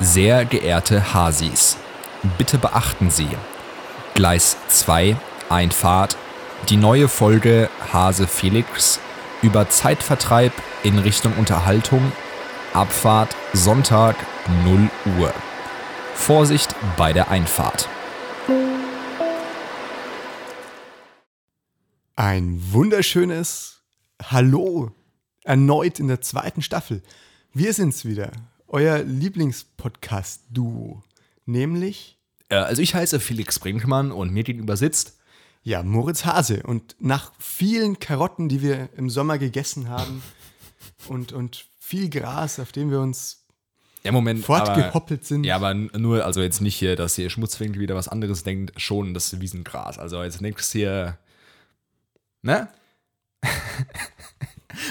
Sehr geehrte Hasis, bitte beachten Sie, Gleis 2, Einfahrt, die neue Folge Hase Felix über Zeitvertreib in Richtung Unterhaltung, Abfahrt Sonntag 0 Uhr. Vorsicht bei der Einfahrt. Ein wunderschönes Hallo erneut in der zweiten Staffel. Wir sind's wieder, euer Lieblingspodcast-Duo, nämlich Äh, Also ich heiße Felix Brinkmann und mir gegenüber sitzt ja Moritz Hase. Und nach vielen Karotten, die wir im Sommer gegessen haben und, und viel Gras, auf dem wir uns ja Moment fortgehoppelt sind, Ja, aber nur, also jetzt nicht hier, dass hier Schmutzwinkel wieder was anderes denkt, schon das Wiesengras. Also jetzt nichts hier, ne?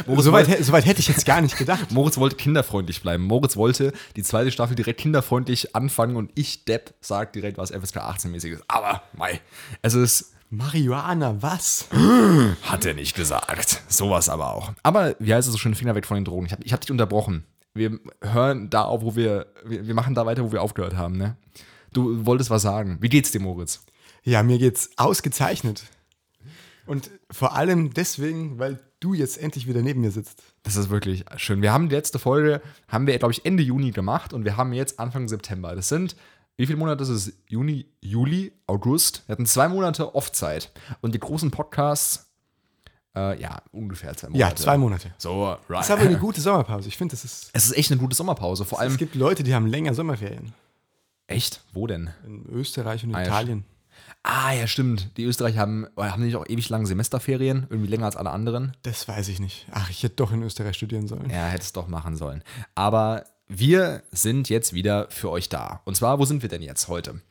Moritz, soweit, soweit hätte ich jetzt gar nicht gedacht. Moritz wollte kinderfreundlich bleiben. Moritz wollte die zweite Staffel direkt kinderfreundlich anfangen und ich, Depp, sag direkt was FSK 18-mäßiges. Aber, mei, es ist, Marihuana, was? hat er nicht gesagt. Sowas aber auch. Aber wie heißt es so schön, Finger weg von den Drogen. Ich habe hab dich unterbrochen. Wir hören da auf, wo wir, wir, wir machen da weiter, wo wir aufgehört haben, ne? Du wolltest was sagen. Wie geht's dir, Moritz? Ja, mir geht's ausgezeichnet. Und vor allem deswegen, weil du jetzt endlich wieder neben mir sitzt. Das ist wirklich schön. Wir haben die letzte Folge, haben wir, glaube ich, Ende Juni gemacht und wir haben jetzt Anfang September. Das sind, wie viele Monate ist es? Juni, Juli, August. Wir hatten zwei Monate Off-Zeit. Und die großen Podcasts, äh, ja, ungefähr zwei Monate. Ja, zwei Monate. So, right. Das ist aber eine gute Sommerpause. Ich finde, das ist. es ist echt eine gute Sommerpause. Vor allem. Es gibt Leute, die haben länger Sommerferien. Echt? Wo denn? In Österreich und ja, Italien. Ah, ja, stimmt. Die Österreicher haben, oh, haben nicht auch ewig lange Semesterferien? Irgendwie länger als alle anderen? Das weiß ich nicht. Ach, ich hätte doch in Österreich studieren sollen. Ja, hätte es doch machen sollen. Aber wir sind jetzt wieder für euch da. Und zwar, wo sind wir denn jetzt heute?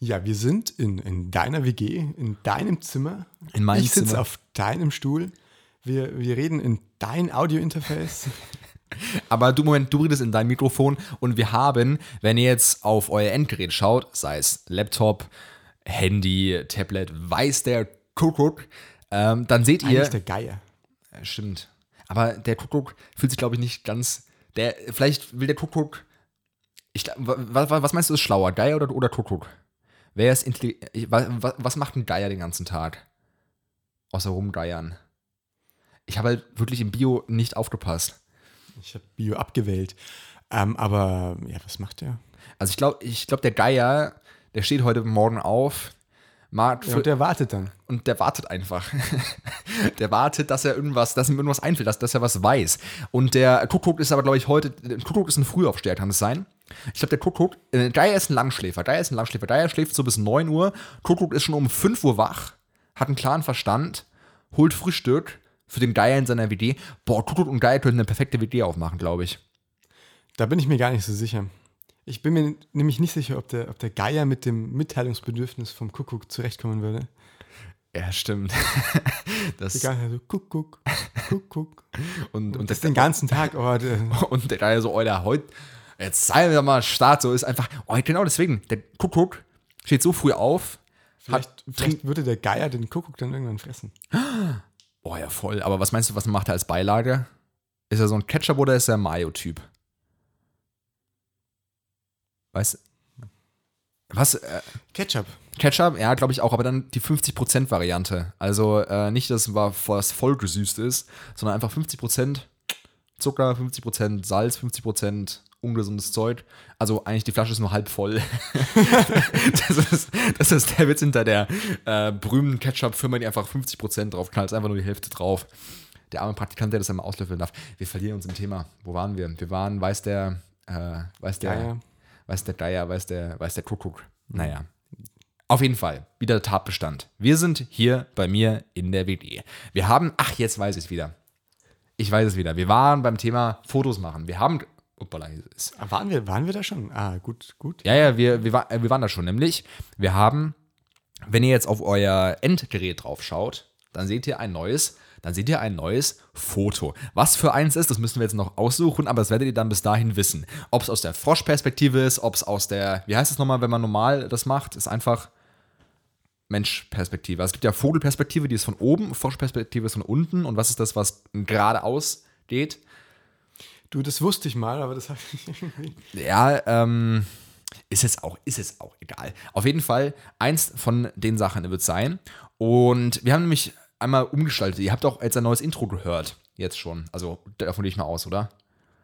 Ja, wir sind in, in deiner WG, in deinem Zimmer. In meinem ich sitze Zimmer. auf deinem Stuhl. Wir, wir reden in dein Audiointerface. Aber du, Moment, du redest in dein Mikrofon und wir haben, wenn ihr jetzt auf euer Endgerät schaut, sei es Laptop, Handy, Tablet, weiß der Kuckuck, ähm, dann seht ihr. Eigentlich der Geier. Ja, stimmt. Aber der Kuckuck fühlt sich, glaube ich, nicht ganz. Der, vielleicht will der Kuckuck. Ich, was meinst du, ist schlauer? Geier oder, oder Kuckuck? Wer ist intelligent? Was, was macht ein Geier den ganzen Tag? Außer rumgeiern. Ich habe halt wirklich im Bio nicht aufgepasst. Ich habe Bio abgewählt. Ähm, aber ja, was macht der? Also ich glaube, ich glaub, der Geier, der steht heute Morgen auf, mag Ja, und der wartet dann. und der wartet einfach. der wartet, dass er irgendwas, dass ihm irgendwas einfällt, dass, dass er was weiß. Und der Kuckuck ist aber, glaube ich, heute, der Kuckuck ist ein Frühaufsteher, kann es sein? Ich glaube, der Kuckuck, äh, Geier ist ein Langschläfer, Geier ist ein Langschläfer, Geier schläft so bis 9 Uhr, Kuckuck ist schon um 5 Uhr wach, hat einen klaren Verstand, holt Frühstück für den Geier in seiner WD. Boah, Kuckuck und Geier könnten eine perfekte WD aufmachen, glaube ich. Da bin ich mir gar nicht so sicher. Ich bin mir nämlich nicht sicher, ob der, ob der Geier mit dem Mitteilungsbedürfnis vom Kuckuck zurechtkommen würde. Ja, stimmt. das, Egal, also Kuckuck, Kuckuck. und, und Das den ganzen Tag. Oh, der, Und der Geier so, Alter, heute, jetzt sei wir mal Start, so ist einfach, oh, genau deswegen, der Kuckuck steht so früh auf, vielleicht, hat, vielleicht würde der Geier den Kuckuck dann irgendwann fressen. oh ja, voll, aber was meinst du, was macht er als Beilage? Ist er so ein Ketchup oder ist er ein Mayo-Typ? Weißt was, äh, Ketchup. Ketchup, ja, glaube ich auch, aber dann die 50%-Variante. Also äh, nicht, dass was voll gesüßt ist, sondern einfach 50% Zucker, 50% Salz, 50% ungesundes Zeug. Also eigentlich die Flasche ist nur halb voll. das, ist, das ist der Witz hinter der äh, berühmten Ketchup-Firma, die einfach 50% drauf knallt, ist einfach nur die Hälfte drauf. Der arme Praktikant, der das einmal auslöffeln darf. Wir verlieren uns im Thema. Wo waren wir? Wir waren, weiß der, äh, weiß der, Geier. Weiß der Geier, weiß der, weiß der Kuckuck. Naja. Auf jeden Fall, wieder der Tatbestand. Wir sind hier bei mir in der WG. Wir haben, ach, jetzt weiß ich es wieder. Ich weiß es wieder. Wir waren beim Thema Fotos machen. Wir haben, uppala, ist, Ah, waren, wir, waren wir da schon? Ah, gut, gut. ja, ja, wir, wir, war, wir waren da schon. Nämlich, wir haben, wenn ihr jetzt auf euer Endgerät drauf schaut, dann seht ihr ein neues, dann seht ihr ein neues Foto. Was für eins ist, das müssen wir jetzt noch aussuchen, aber das werdet ihr dann bis dahin wissen. Ob es aus der Froschperspektive ist, ob es aus der, wie heißt es nochmal, wenn man normal das macht, ist einfach Menschperspektive. Also es gibt ja Vogelperspektive, die ist von oben, Froschperspektive ist von unten und was ist das, was geradeaus geht? Du, das wusste ich mal, aber das habe ich irgendwie. Ja, ähm, ist es auch, ist es auch egal. Auf jeden Fall, eins von den Sachen wird es sein. Und wir haben nämlich einmal umgestaltet. Ihr habt auch jetzt ein neues Intro gehört. Jetzt schon. Also davon gehe ich mal aus, oder?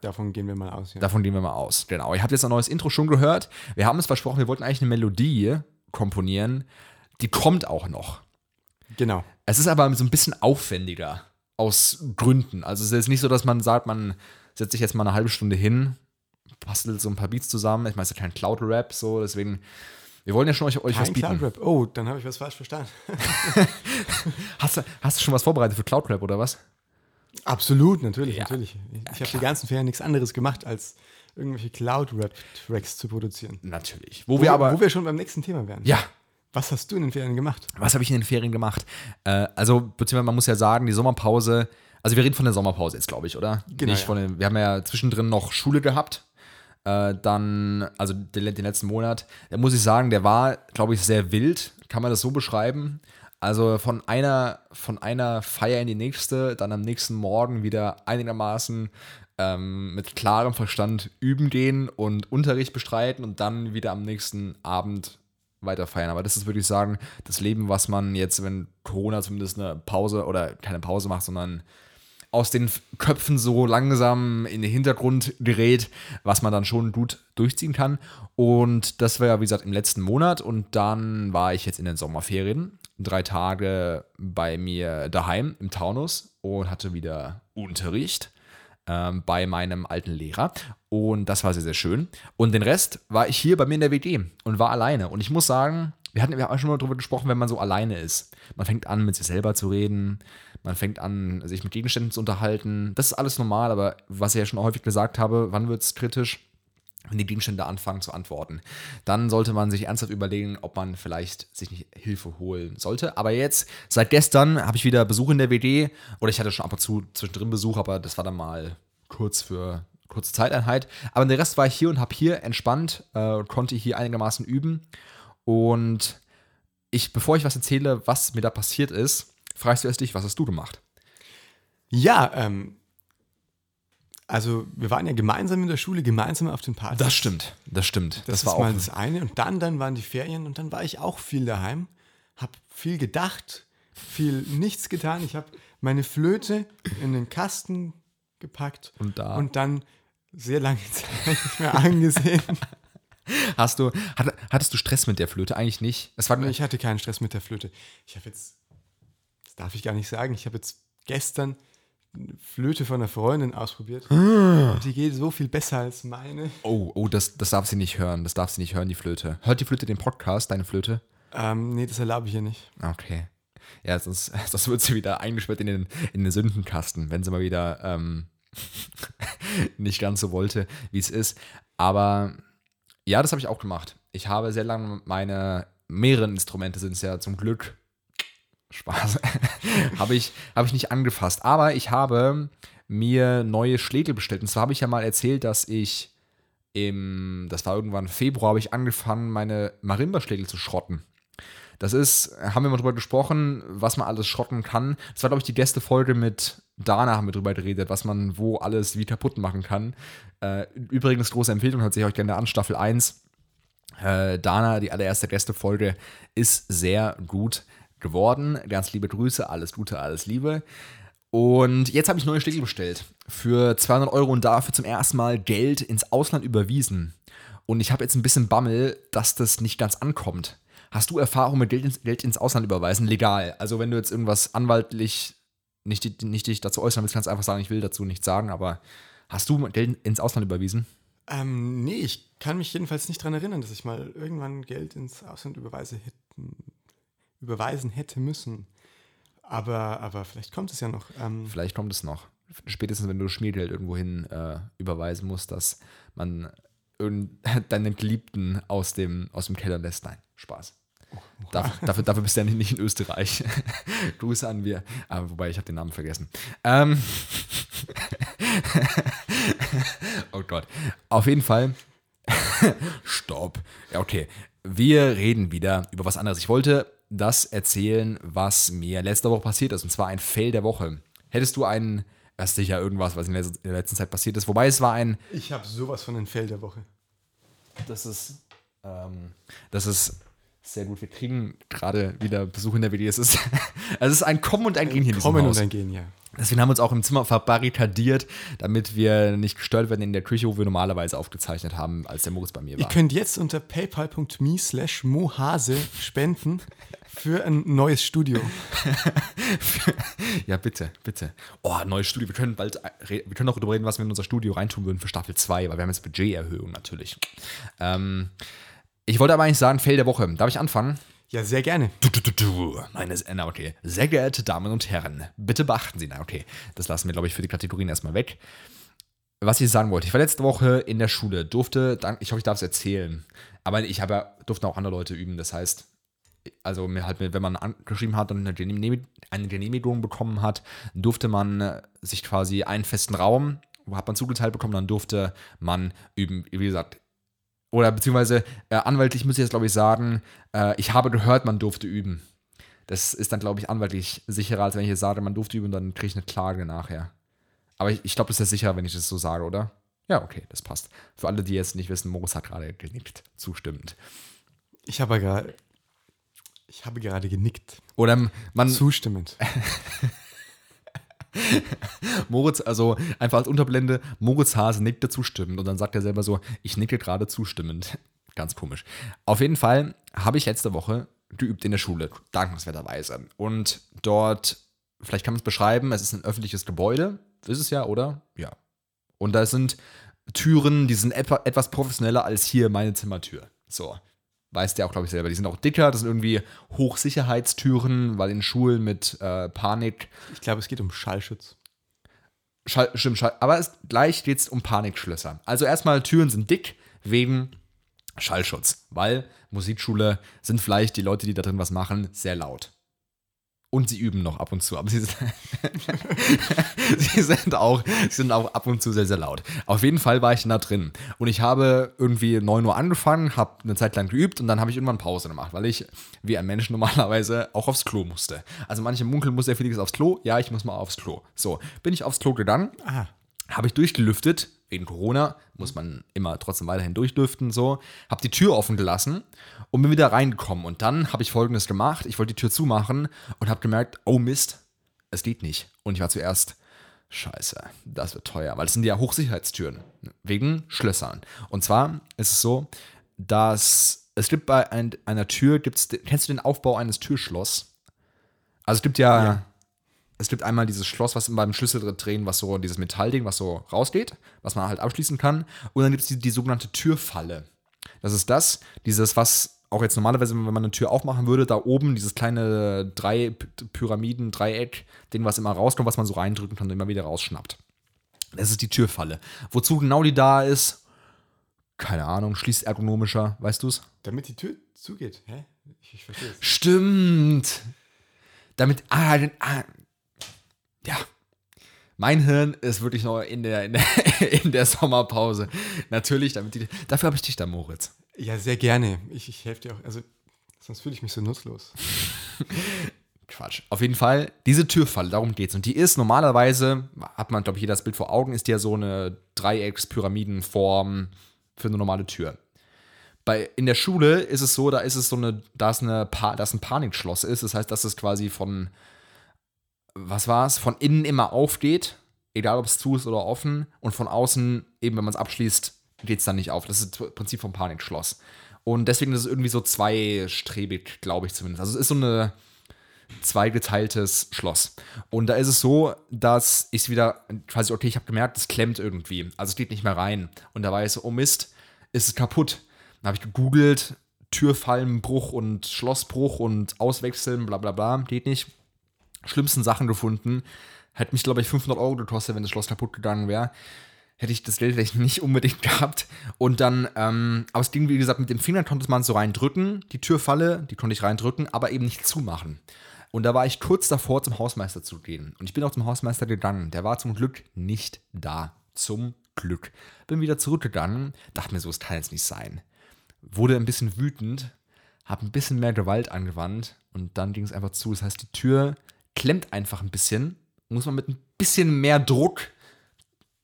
Davon gehen wir mal aus, ja. Davon gehen wir mal aus. Genau. Ihr habt jetzt ein neues Intro schon gehört. Wir haben es versprochen, wir wollten eigentlich eine Melodie komponieren. Die kommt auch noch. Genau. Es ist aber so ein bisschen aufwendiger. Aus Gründen. Also es ist nicht so, dass man sagt, man setzt sich jetzt mal eine halbe Stunde hin, bastelt so ein paar Beats zusammen. Ich meine, es ist ja kein Cloud-Rap, so, deswegen. Wir wollen ja schon euch, euch was bieten. Cloud-Rap. Oh, dann habe ich was falsch verstanden. Hast, du, hast du schon was vorbereitet für Cloud-Rap oder was? Absolut, natürlich, Ja. natürlich. Ich habe die ganzen Ferien nichts anderes gemacht, als irgendwelche Cloud-Rap-Tracks zu produzieren. Natürlich. Wo, Wo wir aber. wo wir schon beim nächsten Thema wären. ja, Was hast du in den Ferien gemacht? was habe ich in den Ferien gemacht? Äh, also, beziehungsweise man muss ja sagen, die Sommerpause, also wir reden von der Sommerpause jetzt, glaube ich, oder? Genau, Nicht ja. von den, wir haben ja zwischendrin noch Schule gehabt. Äh, dann, also den, letzten Monat, da muss ich sagen, der war, glaube ich, sehr wild. Kann man das so beschreiben? Also von einer, von einer Feier in die nächste, dann am nächsten Morgen wieder einigermaßen ähm, mit klarem Verstand üben gehen und Unterricht bestreiten und dann wieder am nächsten Abend weiter feiern. Aber das ist, würde ich sagen, das Leben, was man jetzt, wenn Corona zumindest eine Pause oder keine Pause macht, sondern aus den Köpfen so langsam in den Hintergrund gerät, was man dann schon gut durchziehen kann. Und das war ja, wie gesagt, im letzten Monat. Und dann war ich jetzt in den Sommerferien, drei Tage bei mir daheim im Taunus und hatte wieder Unterricht ähm, bei meinem alten Lehrer. Und das war sehr, sehr schön. Und den Rest war ich hier bei mir in der WG und war alleine. Und ich muss sagen, wir hatten ja auch schon mal darüber gesprochen, wenn man so alleine ist. Man fängt an, mit sich selber zu reden. Man fängt an, sich mit Gegenständen zu unterhalten. Das ist alles normal, aber was ich ja schon häufig gesagt habe, wann wird es kritisch? wenn die Gegenstände anfangen zu antworten. Dann sollte man sich ernsthaft überlegen, ob man vielleicht sich nicht Hilfe holen sollte. Aber jetzt, seit gestern, habe ich wieder Besuch in der WD. Oder ich hatte schon ab und zu zwischendrin Besuch, aber das war dann mal kurz für kurze Zeiteinheit. Aber der Rest war ich hier und habe hier entspannt, äh, konnte hier einigermaßen üben. Und ich, bevor ich was erzähle, was mir da passiert ist, fragst du erst dich, was hast du gemacht? Ja, ähm, also wir waren ja gemeinsam in der Schule, gemeinsam auf den Partys. Das stimmt, das stimmt. Das, ist mal das eine. Und dann, dann waren die Ferien und dann war ich auch viel daheim, habe viel gedacht, viel nichts getan. Ich habe meine Flöte in den Kasten gepackt Und da- und dann sehr lange Zeit nicht mehr angesehen. Hast du, hat, hattest du Stress mit der Flöte? Eigentlich nicht. Es war, Ich hatte keinen Stress mit der Flöte. Ich habe jetzt, das darf ich gar nicht sagen, ich habe jetzt gestern eine Flöte von einer Freundin ausprobiert. Und die geht so viel besser als meine. Oh, oh, das, das darf sie nicht hören. Das darf sie nicht hören, die Flöte. Hört die Flöte den Podcast, deine Flöte? Ähm, nee, das erlaube ich hier nicht. Okay. Ja, sonst, sonst wird sie wieder eingesperrt in den, in den Sündenkasten, wenn sie mal wieder ähm, nicht ganz so wollte, wie es ist. Aber ja, das habe ich auch gemacht. Ich habe sehr lange meine mehreren Instrumente sind es ja zum Glück. Spaß. habe ich, habe ich nicht angefasst. Aber ich habe mir neue Schlägel bestellt. Und zwar habe ich ja mal erzählt, dass ich im, das war irgendwann Februar, habe ich angefangen, meine Marimba-Schlägel zu schrotten. Das ist, haben wir mal drüber gesprochen, was man alles schrotten kann. Das war, glaube ich, die letzte Folge mit Dana haben wir drüber geredet, was man wo alles wie kaputt machen kann. Äh, übrigens, große Empfehlung, hört sich euch gerne an, Staffel 1. Äh, Dana, die allererste Gästefolge, ist sehr gut geworden. Ganz liebe Grüße, alles Gute, alles Liebe. Und jetzt habe ich neue Schlägel bestellt. Für 200 Euro und dafür zum ersten Mal Geld ins Ausland überwiesen. Und ich habe jetzt ein bisschen Bammel, dass das nicht ganz ankommt. Hast du Erfahrung mit Geld ins, Geld ins Ausland überweisen? Legal. Also wenn du jetzt irgendwas anwaltlich nicht, nicht dich dazu äußern willst, kannst einfach sagen, ich will dazu nichts sagen. Aber hast du Geld ins Ausland überwiesen? Ähm, nee, ich kann mich jedenfalls nicht daran erinnern, dass ich mal irgendwann Geld ins Ausland überweise hätten, überweisen hätte müssen. Aber, aber vielleicht kommt es ja noch. Ähm, Vielleicht kommt es noch. Spätestens, wenn du Schmiergeld irgendwohin äh, überweisen musst, dass man deinen Geliebten aus dem, aus dem Keller lässt. Nein, Spaß. Dafür, dafür, dafür bist du ja nicht in Österreich. Grüße an wir. Aber wobei, ich habe den Namen vergessen. Ähm oh Gott. Auf jeden Fall. Stopp. Ja, okay. Wir reden wieder über was anderes. Ich wollte das erzählen, was mir letzte Woche passiert ist. Und zwar ein Fail der Woche. Hättest du einen Das ist sicher irgendwas, was in der, letzten Zeit passiert ist. Wobei es war ein. Ich habe sowas von den Feld der Woche. Das ist. Ähm, das ist sehr gut. Wir kriegen gerade wieder Besuch in der WD. Es ist, es ist ein Kommen und ein Gehen hier in diesem Kommen und ein Gehen, ja. Deswegen haben wir uns auch im Zimmer verbarrikadiert, damit wir nicht gestört werden in der Küche, wo wir normalerweise aufgezeichnet haben, als der Moritz bei mir Ihr war. könnt jetzt unter paypal.me slash mohase spenden für ein neues Studio. Ja, bitte, bitte. Oh, neues Studio. Wir können bald, re- wir können auch darüber reden, was wir in unser Studio reintun würden für Staffel 2, weil wir haben jetzt Budgeterhöhung natürlich. Ähm, ich wollte aber eigentlich sagen, Fail der Woche. Darf ich anfangen? Ja, sehr gerne. Du, du, du, du. Meine, na, okay. Sehr geehrte Damen und Herren, bitte beachten Sie, na, okay. Das lassen wir, glaube ich, für die Kategorien erstmal weg. Was ich sagen wollte, ich war letzte Woche in der Schule, durfte, ich hoffe, ich darf es erzählen, aber ich habe durften auch andere Leute üben, das heißt, also mir halt, wenn man angeschrieben hat und eine Genehmigung, bekommen hat, durfte man sich quasi einen festen Raum, wo hat man zugeteilt bekommen, dann durfte man üben, wie gesagt, oder beziehungsweise äh, anwaltlich muss ich jetzt glaube ich sagen, äh, ich habe gehört, man durfte üben. Das ist dann, glaube ich, anwaltlich sicherer, als wenn ich jetzt sage, man durfte üben, dann kriege ich eine Klage nachher. Aber ich, ich glaube, das ist sicherer, wenn ich das so sage, oder? Ja, okay, das passt. Für alle, die jetzt nicht wissen, Moritz hat gerade genickt, zustimmend. Ich habe gerade. Ich habe gerade genickt. Oder man, Zustimmend. Moritz, also einfach als Unterblende, Moritz Hase nickte zustimmend und dann sagt er selber so, ich nicke gerade zustimmend. Ganz komisch. Auf jeden Fall habe ich letzte Woche geübt in der Schule, dankenswerterweise. Und dort, vielleicht kann man es beschreiben, es ist ein öffentliches Gebäude, ist es ja, oder? Ja. Und da sind Türen, die sind etwa, etwas professioneller als hier meine Zimmertür. So. Weißt du auch, glaube ich, selber. Die sind auch dicker, das sind irgendwie Hochsicherheitstüren, weil in Schulen mit äh, Panik Ich glaube, es geht um Schallschutz. Schall, stimmt, Schall, aber es, gleich geht es um Panikschlösser. Also erstmal, Türen sind dick wegen Schallschutz, weil Musikschule sind vielleicht die Leute, die da drin was machen, sehr laut. Und sie üben noch ab und zu, aber sie sind, sie sind, auch, sind auch ab und zu sehr, sehr laut. Auf jeden Fall war ich da drin. Und ich habe irgendwie 9 Uhr angefangen, habe eine Zeit lang geübt und dann habe ich irgendwann Pause gemacht, weil ich wie ein Mensch normalerweise auch aufs Klo musste. Also manche munkeln, muss der Felix aufs Klo? Ja, ich muss mal aufs Klo. So, bin ich aufs Klo gegangen, Ah, habe ich durchgelüftet. Wegen Corona muss man immer trotzdem weiterhin durchlüften. So, habe die Tür offen gelassen und bin wieder reingekommen. Und dann habe ich Folgendes gemacht: Ich wollte die Tür zumachen und habe gemerkt, oh Mist, es geht nicht. Und ich war zuerst, Scheiße, das wird teuer, weil es sind ja Hochsicherheitstüren wegen Schlössern. Und zwar ist es so, dass es gibt bei ein, einer Tür, gibt's, kennst du den Aufbau eines Türschlosses? Also es gibt ja, Ja. Es gibt einmal dieses Schloss, was beim Schlüssel drehen, was so, dieses Metallding, was so rausgeht, was man halt abschließen kann. Und dann gibt es die, die sogenannte Türfalle. Das ist das, dieses, was auch jetzt normalerweise, wenn man eine Tür aufmachen würde, da oben dieses kleine drei Pyramiden, Dreieck, Ding, was immer rauskommt, was man so reindrücken kann und immer wieder rausschnappt. Das ist die Türfalle. Wozu genau die da ist, keine Ahnung, schließt ergonomischer, weißt du's? damit die Tür zugeht. Hä? Ich, ich verstehe es. Stimmt. Damit, ah, ah, ja. Mein Hirn ist wirklich noch in der, in der, in der Sommerpause. Natürlich, damit die, dafür habe ich dich da, Moritz. Ja, sehr gerne. Ich, ich helfe dir auch. Also, sonst fühle ich mich so nutzlos. Quatsch. Auf jeden Fall, diese Türfalle, darum geht's. Und die ist normalerweise, hat man, glaube ich, jeder das Bild vor Augen, ist ja so eine Dreiecks-Pyramidenform für eine normale Tür. Bei, in der Schule ist es so, da ist es so eine, da ist eine, pa da ist ein Panikschloss ist. Das heißt, dass es quasi von, was war es, von innen immer aufgeht, egal ob es zu ist oder offen, und von außen, eben wenn man es abschließt, geht es dann nicht auf. Das ist das Prinzip vom Panikschloss. Und deswegen ist es irgendwie so zweistrebig, glaube ich zumindest. Also es ist so eine zweigeteiltes Schloss. Und da ist es so, dass ich es wieder quasi, okay, ich habe gemerkt, es klemmt irgendwie. Also es geht nicht mehr rein. Und da war ich so, oh Mist, ist es kaputt. Dann habe ich gegoogelt, Türfallenbruch und Schlossbruch und Auswechseln, bla bla bla, geht nicht. Schlimmsten Sachen gefunden. Hätte mich, glaube ich, 500 Euro gekostet, wenn das Schloss kaputt gegangen wäre. Hätte ich das Geld vielleicht nicht unbedingt gehabt. Und dann, ähm, aber es ging, wie gesagt, mit dem Finger konnte man so reindrücken, die Türfalle, die konnte ich reindrücken, aber eben nicht zumachen. Und da war ich kurz davor, zum Hausmeister zu gehen. Und ich bin auch zum Hausmeister gegangen. Der war zum Glück nicht da. Zum Glück. Bin wieder zurückgegangen, dachte mir so, es kann jetzt nicht sein. Wurde ein bisschen wütend, habe ein bisschen mehr Gewalt angewandt und dann ging es einfach zu. Das heißt, die Tür klemmt einfach ein bisschen. Muss man mit ein bisschen mehr Druck,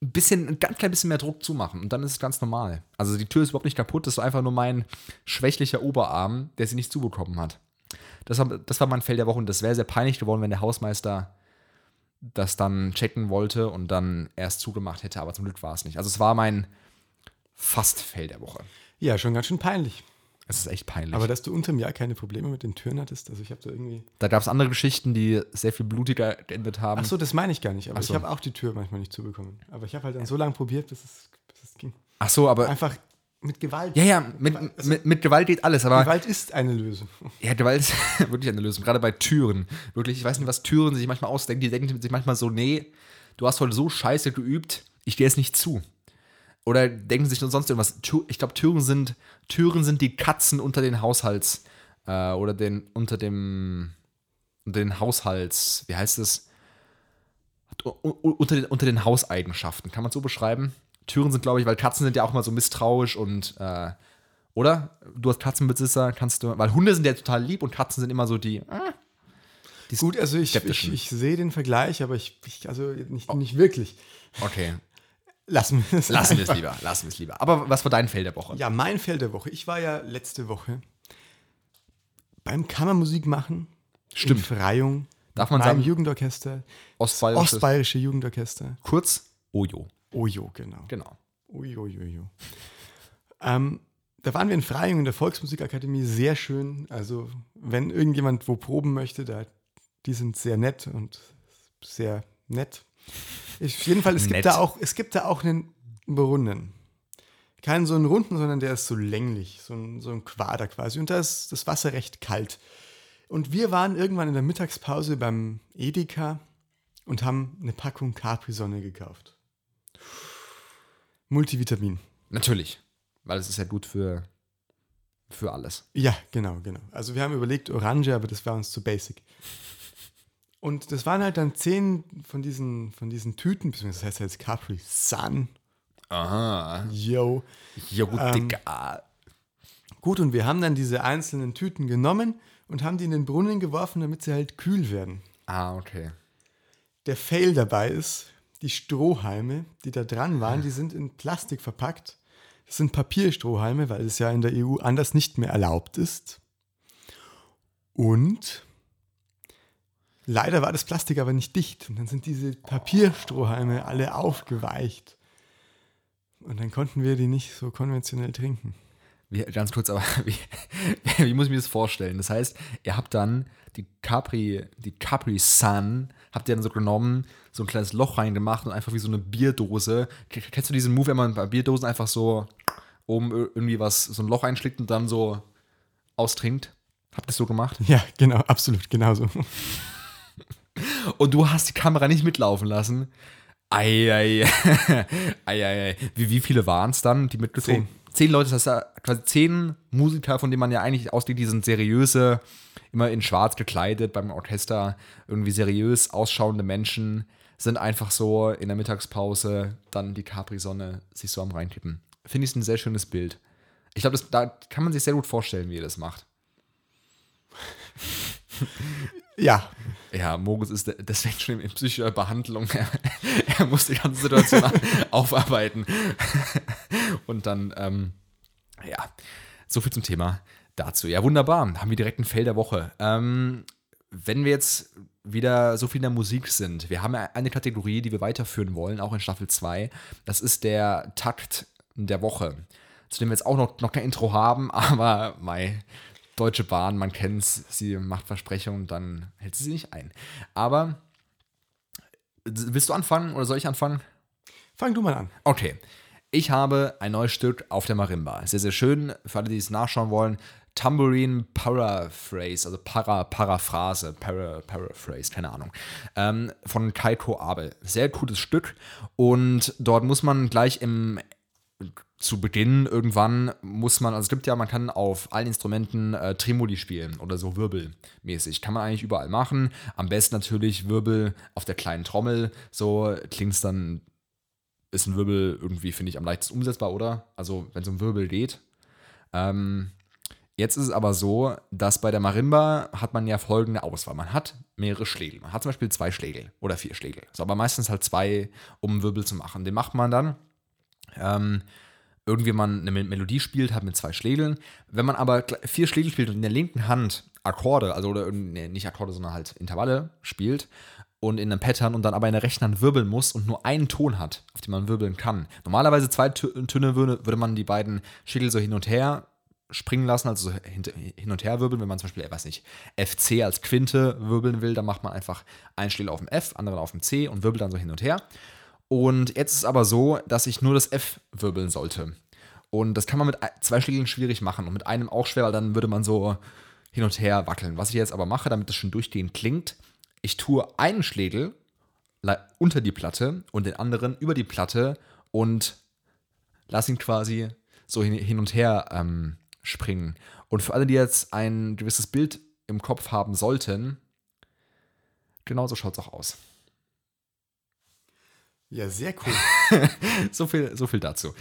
ein bisschen, ein ganz klein bisschen mehr Druck zumachen und dann ist es ganz normal. Also die Tür ist überhaupt nicht kaputt, das ist einfach nur mein schwächlicher Oberarm, der sie nicht zubekommen hat. Das war, das war mein Feld der Woche und das wäre sehr peinlich geworden, wenn der Hausmeister das dann checken wollte und dann erst zugemacht hätte, aber zum Glück war es nicht. Also es war mein fast Feld der Woche. Ja, schon ganz schön peinlich. Es ist echt peinlich. Aber dass du unterm Jahr keine Probleme mit den Türen hattest, also ich habe da irgendwie. da gab es andere Geschichten, die sehr viel blutiger geendet haben. Ach so, das meine ich gar nicht. Aber so. ich habe auch die Tür manchmal nicht zubekommen. Aber ich habe halt dann so lange probiert, bis es, bis es ging. Ach so, aber Einfach mit Gewalt. ja, ja, mit, mit, mit Gewalt geht alles, aber Gewalt ist eine Lösung. ja, Gewalt ist wirklich eine Lösung. Gerade bei Türen. Wirklich, ich weiß nicht, was Türen sich manchmal ausdenken. Die denken sich manchmal so, nee, du hast heute so scheiße geübt, ich gehe es nicht zu. Oder denken sich sonst irgendwas. Ich glaube, Türen sind, Türen sind die Katzen unter den Haushalts, äh, oder den, unter dem, unter den Haushalts, wie heißt es? Unter den, unter den Hauseigenschaften. Kann man so beschreiben? Türen sind, glaube ich, weil Katzen sind ja auch mal so misstrauisch und, äh, oder? Du als Katzenbesitzer kannst du, weil Hunde sind ja total lieb und Katzen sind immer so die, äh, Gut, also ich, ich, ich sehe den Vergleich, aber ich, ich also nicht, nicht wirklich. Okay, Lassen wir es. lassen wir es lieber, lassen wir es lieber. Aber was war dein Feld der Woche? Ja, mein Feld der Woche. Ich war ja letzte Woche beim Kammermusik machen. Stimmt. In Freyung. Darf man beim sagen, Jugendorchester. Ostbayerisches, Ostbayerische Jugendorchester. kurz Ojo, Ojo, genau. genau. Uiuiui. Ähm, da waren wir in Freyung in der Volksmusikakademie, sehr schön. Also, wenn irgendjemand wo proben möchte, da, die sind sehr nett und sehr nett. Auf jeden Fall, es Nett. gibt, da auch, es gibt da auch einen Brunnen. Keinen so einen runden, sondern der ist so länglich, so ein, so ein Quader quasi. Und da ist das Wasser recht kalt. Und wir waren irgendwann in der Mittagspause beim Edeka und haben eine Packung Capri-Sonne gekauft. Multivitamin. Natürlich, weil es ist ja gut für, für alles. Ja, genau, genau. Also wir haben überlegt Orange, aber das war uns zu basic. Und das waren halt dann zehn von diesen, von diesen Tüten, beziehungsweise das heißt jetzt Capri Sun. Aha. Yo. Ja gut, Ähm, Digga. Gut, und wir haben dann diese einzelnen Tüten genommen und haben die in den Brunnen geworfen, damit sie halt kühl werden. Ah, okay. Der Fail dabei ist, die Strohhalme, die da dran waren, die sind in Plastik verpackt. Das sind Papierstrohhalme, weil es ja in der EU anders nicht mehr erlaubt ist. Und leider war das Plastik aber nicht dicht. Und dann sind diese Papierstrohhalme alle aufgeweicht. Und dann konnten wir die nicht so konventionell trinken. Wie, ganz kurz, aber wie, wie muss ich mir das vorstellen? Das heißt, ihr habt dann die Capri, die Capri Sun, habt ihr dann so genommen, so ein kleines Loch reingemacht und einfach wie so eine Bierdose. Kennst du diesen Move, wenn man bei Bierdosen einfach so oben ir- irgendwie was, so ein Loch einschlägt und dann so austrinkt? Habt ihr das so gemacht? Ja, genau, absolut, genauso. Und du hast die Kamera nicht mitlaufen lassen. Eieiei. Eieiei. Wie, wie viele waren es dann, die mitgezogen Zehn. Zehn Leute, das heißt ja quasi zehn Musiker, von denen man ja eigentlich ausgeht, die sind seriöse, immer in schwarz gekleidet, beim Orchester irgendwie seriös ausschauende Menschen, sind einfach so in der Mittagspause dann die Capri-Sonne sich so am reinkippen. Finde ich ein sehr schönes Bild. Ich glaube, da kann man sich sehr gut vorstellen, wie ihr das macht. Ja, Ja, Mogus ist de- deswegen schon in psychischer Behandlung. Er, er muss die ganze Situation aufarbeiten. Und dann, ähm, ja, so viel zum Thema dazu. Ja, wunderbar. Haben wir direkt ein Feld der Woche. Ähm, wenn wir jetzt wieder so viel in der Musik sind, wir haben eine Kategorie, die wir weiterführen wollen, auch in Staffel 2. Das ist der Takt der Woche. Zu dem wir jetzt auch noch, noch kein Intro haben, aber mei, Deutsche Bahn, man kennt's, sie macht Versprechungen, dann hält sie sie nicht ein. Aber willst du anfangen oder soll ich anfangen? fang du mal an. Okay. Ich habe ein neues Stück auf der Marimba. Sehr, sehr schön. Für alle, die es nachschauen wollen. Tambourine Paraphrase, also Para, Paraphrase, Para, Paraphrase, keine Ahnung. Ähm, von Kaiko Abel. Sehr cooles Stück. Und dort muss man gleich im zu Beginn irgendwann muss man, also es gibt ja, man kann auf allen Instrumenten äh, Tremoli spielen oder so Wirbelmäßig. Kann man eigentlich überall machen. Am besten natürlich Wirbel auf der kleinen Trommel. So klingt es dann, ist ein Wirbel irgendwie, finde ich, am leichtesten umsetzbar, oder? Also, wenn so ein Wirbel geht. Ähm, Jetzt ist es aber so, dass bei der Marimba hat man ja folgende Auswahl. Man hat mehrere Schlägel. Man hat zum Beispiel zwei Schlägel oder vier Schlägel. So, aber meistens halt zwei, um einen Wirbel zu machen. Den macht man dann. Ähm, irgendwie man eine Melodie spielt, hat mit zwei Schlägeln. Wenn man aber vier Schlägel spielt und in der linken Hand Akkorde, also oder, nee, nicht Akkorde, sondern halt Intervalle spielt und in einem Pattern und dann aber in der rechten Hand wirbeln muss und nur einen Ton hat, auf den man wirbeln kann. Normalerweise zwei Töne würde, würde man die beiden Schädel so hin und her springen lassen, also so hin und her wirbeln. Wenn man zum Beispiel, ich weiß nicht, FC als Quinte wirbeln will, dann macht man einfach einen Schädel auf dem F, anderen auf dem C und wirbelt dann so hin und her. Und jetzt ist es aber so, dass ich nur das F wirbeln sollte. Und das kann man mit zwei Schlägeln schwierig machen und mit einem auch schwer, weil dann würde man so hin und her wackeln. Was ich jetzt aber mache, damit das schon durchgehend klingt, ich tue einen Schlägel unter die Platte und den anderen über die Platte und lasse ihn quasi so hin, und her ähm, springen. Und für alle, die jetzt ein gewisses Bild im Kopf haben sollten, genauso schaut es auch aus. Ja, sehr cool. so, viel, so viel dazu.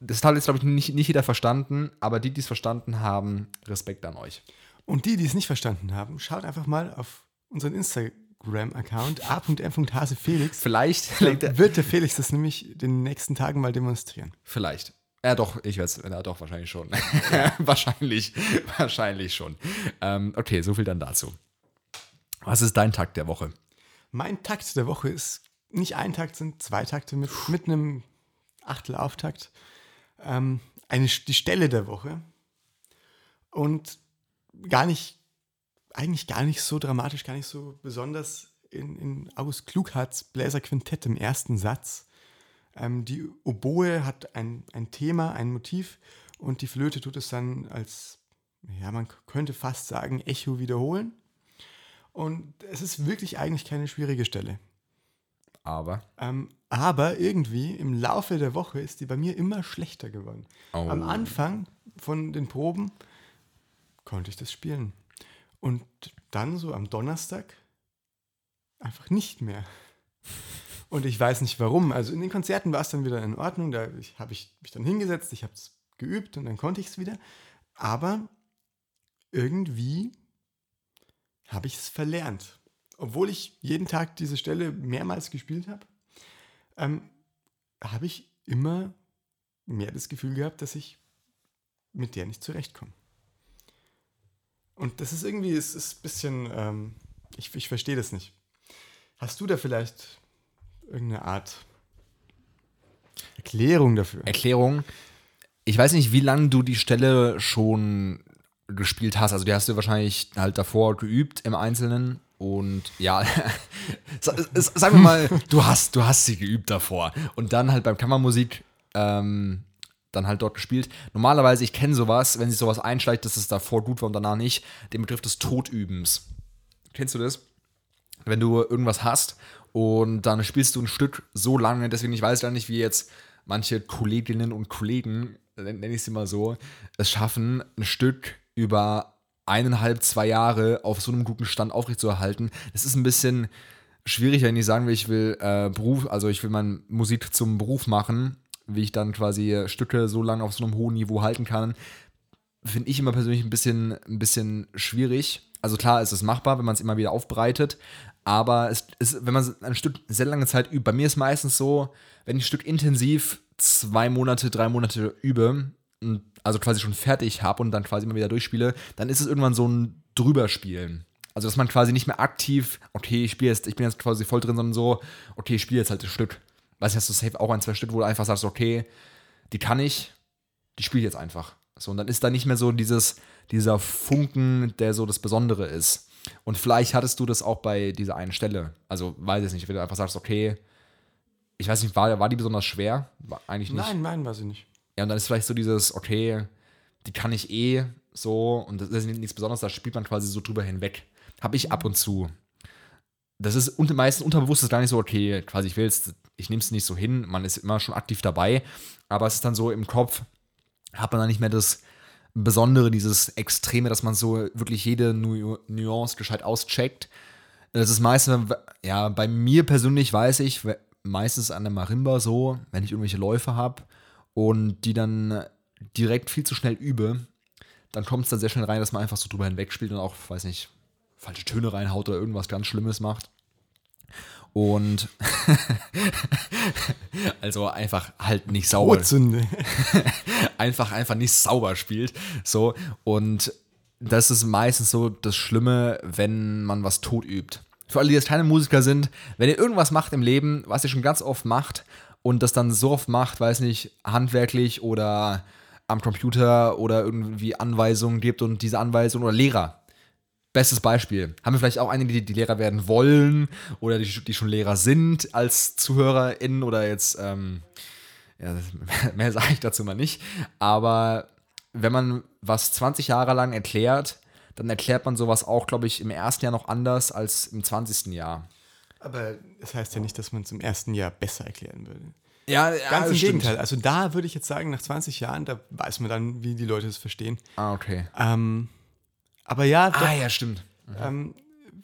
Das Teil ist, glaube ich, nicht, nicht jeder verstanden, aber die, die es verstanden haben, Respekt an euch. Und die, die es nicht verstanden haben, schaut einfach mal auf unseren Instagram-Account a.m.hasefelix. Vielleicht wird der Felix das nämlich den nächsten Tagen mal demonstrieren. Vielleicht. Ja, doch, ich weiß, ja, doch, wahrscheinlich schon. wahrscheinlich, wahrscheinlich schon. Ähm, okay, so viel dann dazu. Was ist dein Takt der Woche? Mein Takt der Woche ist nicht ein Takt, sind zwei Takte mit, mit einem Achtelauftakt. Ähm, eine, die Stelle der Woche. Und gar nicht, eigentlich gar nicht so dramatisch, gar nicht so besonders in, in August Klugharts Bläserquintett im ersten Satz. Ähm, die Oboe hat ein, ein Thema, ein Motiv und die Flöte tut es dann als, ja, man könnte fast sagen, Echo wiederholen. Und es ist wirklich eigentlich keine schwierige Stelle. Aber? Ähm, aber irgendwie im Laufe der Woche ist die bei mir immer schlechter geworden. Oh. Am Anfang von den Proben konnte ich das spielen. Und dann so am Donnerstag einfach nicht mehr. Und ich weiß nicht warum. Also in den Konzerten war es dann wieder in Ordnung. Da habe ich mich dann hingesetzt, ich habe es geübt und dann konnte ich es wieder. Aber irgendwie habe ich es verlernt. Obwohl ich jeden Tag diese Stelle mehrmals gespielt habe, ähm, habe ich immer mehr das Gefühl gehabt, dass ich mit der nicht zurechtkomme. Und das ist irgendwie, es ist ein bisschen, ähm, ich, ich verstehe das nicht. Hast du da vielleicht irgendeine Art Erklärung dafür? Erklärung. Ich weiß nicht, wie lange du die Stelle schon gespielt hast. Also die hast du wahrscheinlich halt davor geübt im Einzelnen. Und ja, sagen wir mal, du hast, du hast sie geübt davor. Und dann halt beim Kammermusik ähm, dann halt dort gespielt. Normalerweise, ich kenne sowas, wenn sich sowas einschleicht, dass es davor gut war und danach nicht, den Begriff des Todübens. Kennst du das? Wenn du irgendwas hast und dann spielst du ein Stück so lange, deswegen ich weiß gar nicht, wie jetzt manche Kolleginnen und Kollegen, nenne ich sie mal so, es schaffen, ein Stück über eineinhalb, zwei Jahre auf so einem guten Stand aufrechtzuerhalten. Das ist ein bisschen schwierig, wenn ich sagen will, ich will äh, Beruf, also ich will meine Musik zum Beruf machen wie ich dann quasi Stücke so lange auf so einem hohen Niveau halten kann, finde ich immer persönlich ein bisschen, ein bisschen schwierig. Also klar ist es machbar, wenn man es immer wieder aufbereitet, aber es ist, wenn man ein Stück sehr lange Zeit übt, bei mir ist meistens so, wenn ich ein Stück intensiv zwei Monate, drei Monate übe, also quasi schon fertig habe und dann quasi immer wieder durchspiele, dann ist es irgendwann so ein Drüberspielen. Also dass man quasi nicht mehr aktiv, okay, ich spiele jetzt, ich bin jetzt quasi voll drin, sondern so, okay, ich spiele jetzt halt das Stück weiß ich, hast du safe auch ein, zwei Stück, wo du einfach sagst, okay, die kann ich, die spiele ich jetzt einfach. So, und dann ist da nicht mehr so dieses, dieser Funken, der so das Besondere ist. Und vielleicht hattest du das auch bei dieser einen Stelle. Also, weiß ich nicht, wenn du einfach sagst, okay, ich weiß nicht, war, war die besonders schwer? War eigentlich nicht. Nein, nein, war sie nicht. Ja, und dann ist vielleicht so dieses, okay, die kann ich eh so und das ist nichts Besonderes, da spielt man quasi so drüber hinweg. Habe ich ab und zu. Das ist meistens unterbewusst ist gar nicht so, okay, quasi ich will jetzt ich nehme es nicht so hin, man ist immer schon aktiv dabei, aber es ist dann so im Kopf, hat man dann nicht mehr das Besondere, dieses Extreme, dass man so wirklich jede nu Nuance gescheit auscheckt. Das ist meistens, ja, bei mir persönlich weiß ich, meistens an der Marimba so, wenn ich irgendwelche Läufe habe und die dann direkt viel zu schnell übe, dann kommt es dann sehr schnell rein, dass man einfach so drüber hinweg spielt und auch, weiß nicht, falsche Töne reinhaut oder irgendwas ganz Schlimmes macht. Und also einfach halt nicht sauber. Einfach, einfach nicht sauber spielt. So. Und das ist meistens so das Schlimme, wenn man was tot übt. Für alle, die jetzt keine Musiker sind, wenn ihr irgendwas macht im Leben, was ihr schon ganz oft macht und das dann so oft macht, weiß nicht, handwerklich oder am Computer oder irgendwie Anweisungen gibt und diese Anweisungen oder Lehrer. Bestes Beispiel. Haben wir vielleicht auch einige, die, die Lehrer werden wollen oder die, die schon Lehrer sind als ZuhörerInnen oder jetzt, ähm, ja, mehr sage ich dazu mal nicht. Aber wenn man was 20 Jahre lang erklärt, dann erklärt man sowas auch, glaube ich, im ersten Jahr noch anders als im 20. Jahr. Aber das heißt ja nicht, dass man es im ersten Jahr besser erklären würde. Ja, Ganz im Gegenteil. Also da würde ich jetzt sagen, nach 20 Jahren, da weiß man dann, wie die Leute es verstehen. Ah, okay. Ähm, aber ja, Ah, ja, stimmt. ähm,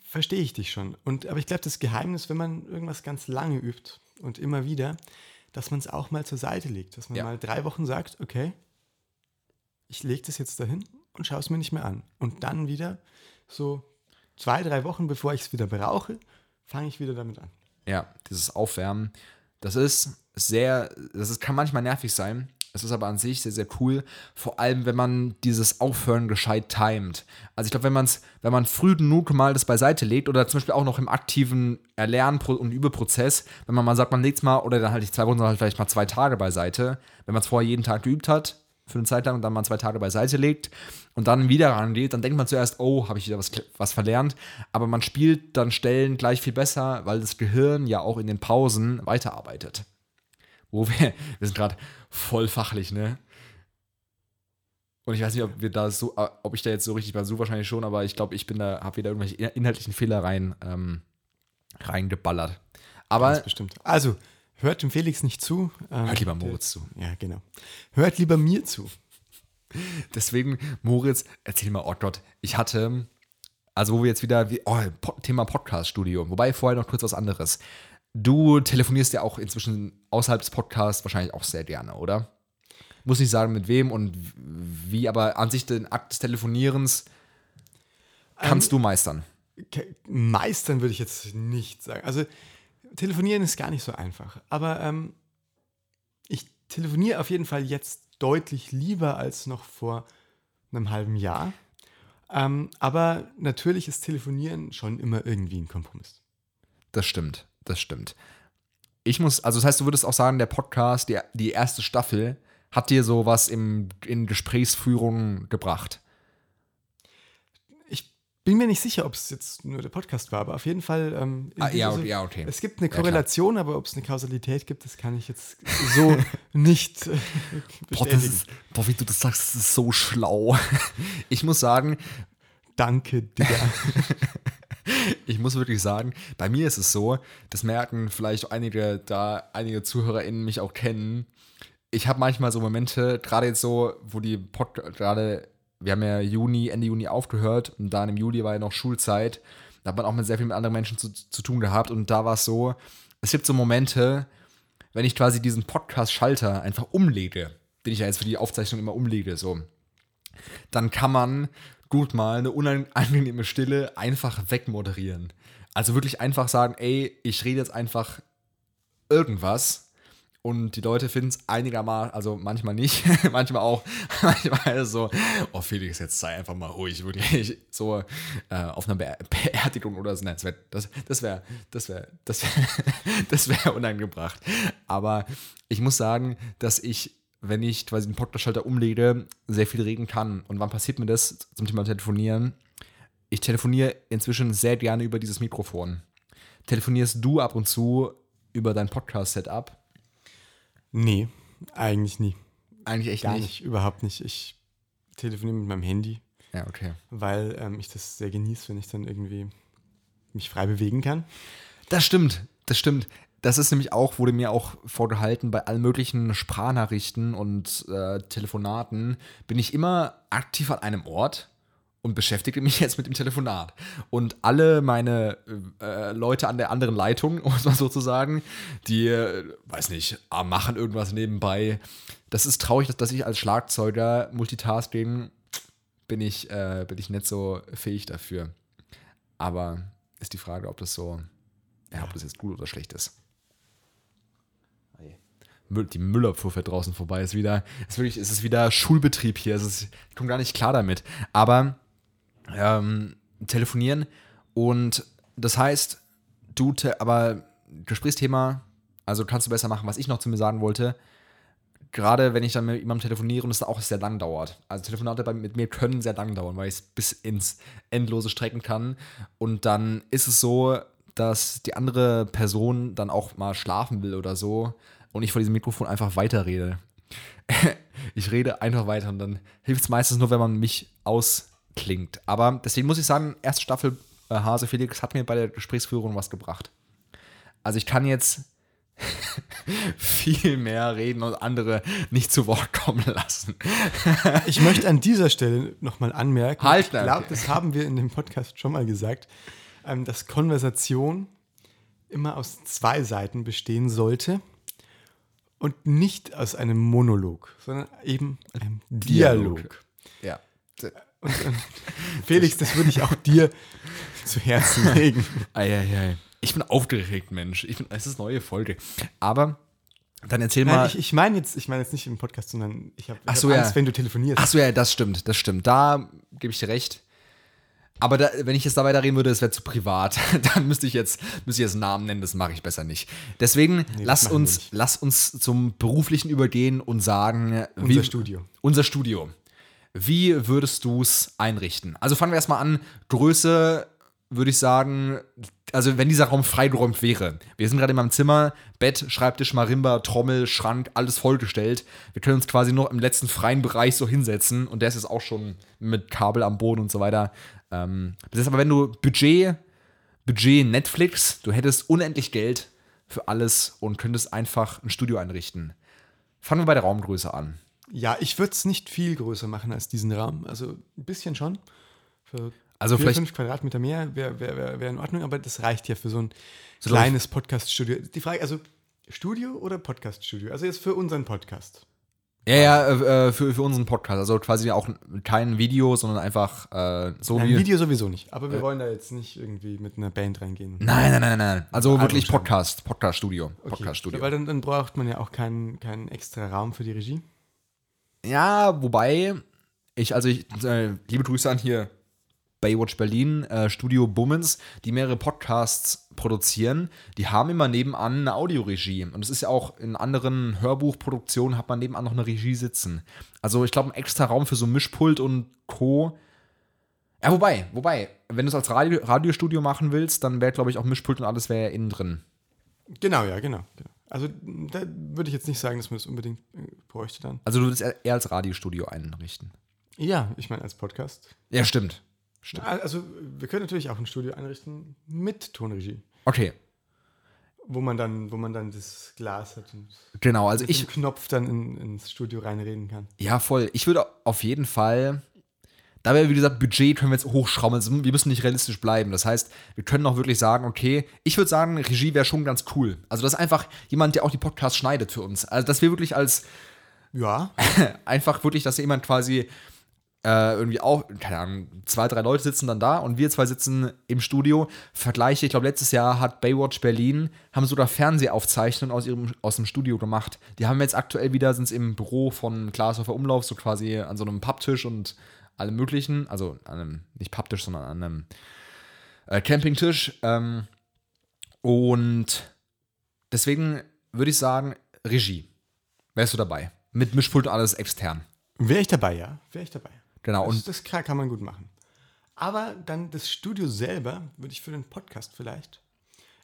verstehe ich dich schon. Und, aber ich glaube, das Geheimnis, wenn man irgendwas ganz lange übt und immer wieder, dass man es auch mal zur Seite legt. Dass man Ja. mal drei Wochen sagt, okay, ich lege das jetzt dahin und schaue es mir nicht mehr an. Und dann wieder so zwei, drei Wochen, bevor ich es wieder brauche, fange ich wieder damit an. Ja, dieses Aufwärmen, das ist sehr, das ist, kann manchmal nervig sein. Es ist aber an sich sehr, sehr cool. Vor allem, wenn man dieses Aufhören gescheit timet. Also ich glaube, wenn man es, wenn man früh genug mal das beiseite legt oder zum Beispiel auch noch im aktiven Erlernen- und Übeprozess, wenn man mal sagt, man legt es mal oder dann halt nicht zwei Wochen, sondern halt vielleicht mal zwei Tage beiseite, wenn man es vorher jeden Tag geübt hat, für eine Zeit lang und dann mal zwei Tage beiseite legt und dann wieder rangeht, dann denkt man zuerst, oh, habe ich wieder was, was verlernt. Aber man spielt dann Stellen gleich viel besser, weil das Gehirn ja auch in den Pausen weiterarbeitet. Wo wir, wir sind gerade voll fachlich, ne? Und ich weiß nicht, ob wir da so, äh, ob ich da jetzt so richtig war, so wahrscheinlich schon, aber ich glaube, ich bin da, habe wieder irgendwelche inhaltlichen Fehler rein, ähm, reingeballert. Aber bestimmt. Also, hört dem Felix nicht zu. Ähm, hört lieber Moritz zu. Ja, genau. Hört lieber mir zu. Deswegen, Moritz, erzähl mal, oh Gott, ich hatte, also wo wir jetzt wieder, wie, oh, Thema Podcast-Studio, wobei vorher noch kurz was anderes. Du telefonierst ja auch inzwischen außerhalb des Podcasts wahrscheinlich auch sehr gerne, oder? Muss nicht sagen, mit wem und wie, aber an sich den Akt des Telefonierens kannst du meistern. Meistern würde ich jetzt nicht sagen. Also, telefonieren ist gar nicht so einfach. Aber ähm, ich telefoniere auf jeden Fall jetzt deutlich lieber als noch vor einem halben Jahr. Ähm, aber natürlich ist Telefonieren schon immer irgendwie ein Kompromiss. Das stimmt, das stimmt. Ich muss, also das heißt, du würdest auch sagen, der Podcast, die, die erste Staffel, hat dir sowas im, in Gesprächsführung gebracht. Bin mir nicht sicher, ob es jetzt nur der Podcast war, aber auf jeden Fall. Ähm, Ah, ja, dieser- ja, okay. Es gibt eine. Korrelation, aber ob es eine Kausalität gibt, das kann ich jetzt so nicht äh, Boah, ist, boah, wie du das sagst, das ist so schlau. Ich muss sagen, Danke, Digga. ich muss wirklich sagen, bei mir ist es so, das merken vielleicht auch einige da, einige ZuhörerInnen mich auch kennen. Ich habe manchmal so Momente, gerade jetzt so, wo die Pod gerade, wir haben ja Juni, Ende Juni aufgehört und dann im Juli war ja noch Schulzeit. Da hat man auch mit sehr vielen anderen Menschen zu, zu tun gehabt und da war es so, es gibt so Momente, wenn ich quasi diesen Podcast-Schalter einfach umlege, den ich ja jetzt für die Aufzeichnung immer umlege, so, dann kann man gut mal eine unangenehme Stille einfach wegmoderieren. Also wirklich einfach sagen, ey, ich rede jetzt einfach irgendwas und die Leute finden es einigermaßen, also manchmal nicht, manchmal auch, manchmal so, oh Felix, jetzt sei einfach mal ruhig, wirklich, so äh, auf einer Be Beerdigung oder so, nein, das wäre, das, wäre, das wäre, das wäre, das wäre unangebracht. Aber ich muss sagen, dass ich wenn ich quasi den Podcast-Schalter umlege, sehr viel reden kann. Und wann passiert mir das zum Thema Telefonieren? Ich telefoniere inzwischen sehr gerne über dieses Mikrofon. Telefonierst du ab und zu über dein Podcast-Setup? Nee, eigentlich nie. Eigentlich echt Gar nicht. nicht, überhaupt nicht. Ich telefoniere mit meinem Handy, Ja, okay. weil ähm, ich das sehr genieße, wenn ich dann irgendwie mich frei bewegen kann. Das stimmt, das stimmt. Das ist nämlich auch, wurde mir auch vorgehalten, bei allen möglichen Sprachnachrichten und äh, Telefonaten bin ich immer aktiv an einem Ort und beschäftige mich jetzt mit dem Telefonat. Und alle meine äh, Leute an der anderen Leitung, um es mal so zu sagen, die, äh, weiß nicht, ah, machen irgendwas nebenbei. Das ist traurig, dass, dass ich als Schlagzeuger Multitasking bin ich, äh, bin ich nicht so fähig dafür. Aber ist die Frage, ob das so, ja, ob das jetzt gut oder schlecht ist. Müll- Die Müllabfuhr fährt draußen vorbei. Ist wieder, ist wirklich, es ist wieder Schulbetrieb hier. Es ist, ich komme gar nicht klar damit. Aber ähm, telefonieren und das heißt, du, aber Gesprächsthema, also kannst du besser machen, was ich noch zu mir sagen wollte. Gerade wenn ich dann mit jemandem telefoniere und es auch sehr lang dauert. Also Telefonate mit mir können sehr lang dauern, weil ich es bis ins Endlose strecken kann. Und dann ist es so, dass die andere Person dann auch mal schlafen will oder so und ich vor diesem Mikrofon einfach weiterrede. ich rede einfach weiter und dann hilft es meistens nur, wenn man mich ausklingt. Aber deswegen muss ich sagen, erste Staffel äh, Hase Felix hat mir bei der Gesprächsführung was gebracht. Also ich kann jetzt viel mehr reden und andere nicht zu Wort kommen lassen. Ich möchte an dieser Stelle nochmal anmerken, Halt, ich glaube, okay. das haben wir in dem Podcast schon mal gesagt, ähm, dass Konversation immer aus zwei Seiten bestehen sollte und nicht aus einem Monolog, sondern eben einem Dialog. Dialog. Ja. Felix, das würde ich auch dir zu Herzen legen. Eieiei. Ich bin aufgeregt, Mensch. Ich bin, es ist eine neue Folge. Aber dann erzähl Nein, mal. ich, ich meine jetzt, ich meine jetzt nicht im Podcast, sondern ich habe hab so, ja. Angst, wenn du telefonierst. Ach so, ja, das stimmt, das stimmt. Da gebe ich dir recht. Aber da, wenn ich jetzt da weiterreden würde, das wäre zu privat. Dann müsste ich jetzt, müsste ich jetzt einen Namen nennen, das mache ich besser nicht. Deswegen lass, machen wir uns, lass uns zum Beruflichen übergehen und sagen, Unser Studio. Unser Studio. Wie würdest du es einrichten? Also fangen wir erstmal an. Größe würde ich sagen, also wenn dieser Raum freigeräumt wäre. Wir sind gerade in meinem Zimmer, Bett, Schreibtisch, Marimba, Trommel, Schrank, alles vollgestellt. Wir können uns quasi noch im letzten freien Bereich so hinsetzen und der ist jetzt auch schon mit Kabel am Boden und so weiter. Ähm, das heißt aber, wenn du Budget, Budget Netflix, du hättest unendlich Geld für alles und könntest einfach ein Studio einrichten. Fangen wir bei der Raumgröße an. Ja, ich würde es nicht viel größer machen als diesen Raum. Also ein bisschen schon. Für Also vier, vielleicht- fünf Quadratmeter mehr wäre wär, wär, wär in Ordnung, aber das reicht ja für so ein So kleines Podcast-Studio. Die Frage, also Studio oder Podcast-Studio? Also jetzt für unseren Podcast. Ja, ja, äh, äh, für, für unseren Podcast. Also quasi auch kein Video, sondern einfach äh, so Ein wie. Video sowieso nicht, aber wir wollen da jetzt nicht irgendwie mit einer Band reingehen. Nein, nein, nein, nein. Also Album wirklich. Podcast, Podcast-Studio. Okay. Podcast-Studio. Weil dann, dann braucht man ja auch keinen, keinen extra Raum für die Regie. Ja, wobei, ich, also ich, äh, liebe Grüße an hier Baywatch Berlin, äh, Studio Bummens, die mehrere Podcasts produzieren, die haben immer nebenan eine Audioregie. Und es ist ja auch in anderen Hörbuchproduktionen hat man nebenan noch eine Regie sitzen. Also ich glaube, ein extra Raum für so Mischpult und Co. Ja, wobei, wobei, wenn du es als Radio, Radiostudio machen willst, dann wäre, glaube ich, auch Mischpult und alles wäre ja innen drin. Genau, ja, genau. genau. Also da würde ich jetzt nicht sagen, dass man das unbedingt äh, bräuchte dann. Also du würdest eher als Radiostudio einrichten. Ja, ich meine als Podcast. Ja, stimmt. Also wir können natürlich auch ein Studio einrichten mit Tonregie, Okay, wo man dann, wo man dann das Glas hat und genau. Also ich, Knopf dann in, ins Studio reinreden kann. Ja, voll. Ich würde auf jeden Fall, da wir, wie gesagt, Budget können wir jetzt hochschrauben. Also wir müssen nicht realistisch bleiben. Das heißt, wir können auch wirklich sagen, okay, ich würde sagen, Regie wäre schon ganz cool. Also das ist einfach jemand, der auch die Podcasts schneidet für uns. Also dass wir wirklich als, Ja, einfach wirklich, dass jemand quasi äh, irgendwie auch, keine Ahnung, zwei, drei Leute sitzen dann da und wir zwei sitzen im Studio. Vergleiche, ich glaube, letztes Jahr hat Baywatch Berlin, haben sogar Fernsehaufzeichnungen aus, ihrem, aus dem Studio gemacht. Die haben jetzt aktuell wieder, sind im Büro von Glashofer Umlauf, so quasi an so einem Papptisch und allem möglichen, also an einem, nicht Papptisch, sondern an einem äh, Campingtisch. Ähm, und deswegen würde ich sagen, Regie. Wärst du dabei? Mit Mischpult und alles extern. wäre ich dabei, ja, wäre ich dabei. Genau. Das, Und das kann, kann man gut machen. Aber dann das Studio selber würde ich für den Podcast vielleicht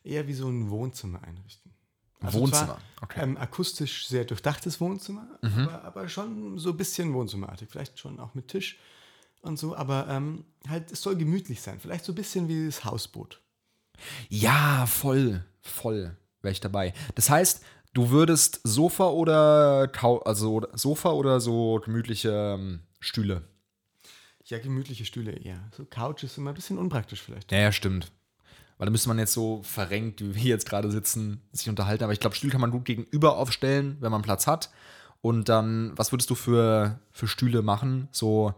eher wie so ein Wohnzimmer einrichten. Wohnzimmer, Zwar, okay. ähm, akustisch sehr durchdachtes Wohnzimmer, aber, aber schon so ein bisschen Wohnzimmerartig. Vielleicht schon auch mit Tisch und so, aber ähm, halt, es soll gemütlich sein. Vielleicht so ein bisschen wie das Hausboot. ja, voll, voll wäre ich dabei. Das heißt, du würdest Sofa oder Kau also Sofa oder so gemütliche ähm, Stühle. Ja, gemütliche Stühle eher. So Couch ist immer ein bisschen unpraktisch vielleicht. Ja, ja, stimmt. Weil da müsste man jetzt so verrenkt, wie wir jetzt gerade sitzen, sich unterhalten. Aber ich glaube, Stühle kann man gut gegenüber aufstellen, wenn man Platz hat. Und dann, was würdest du für, für Stühle machen? So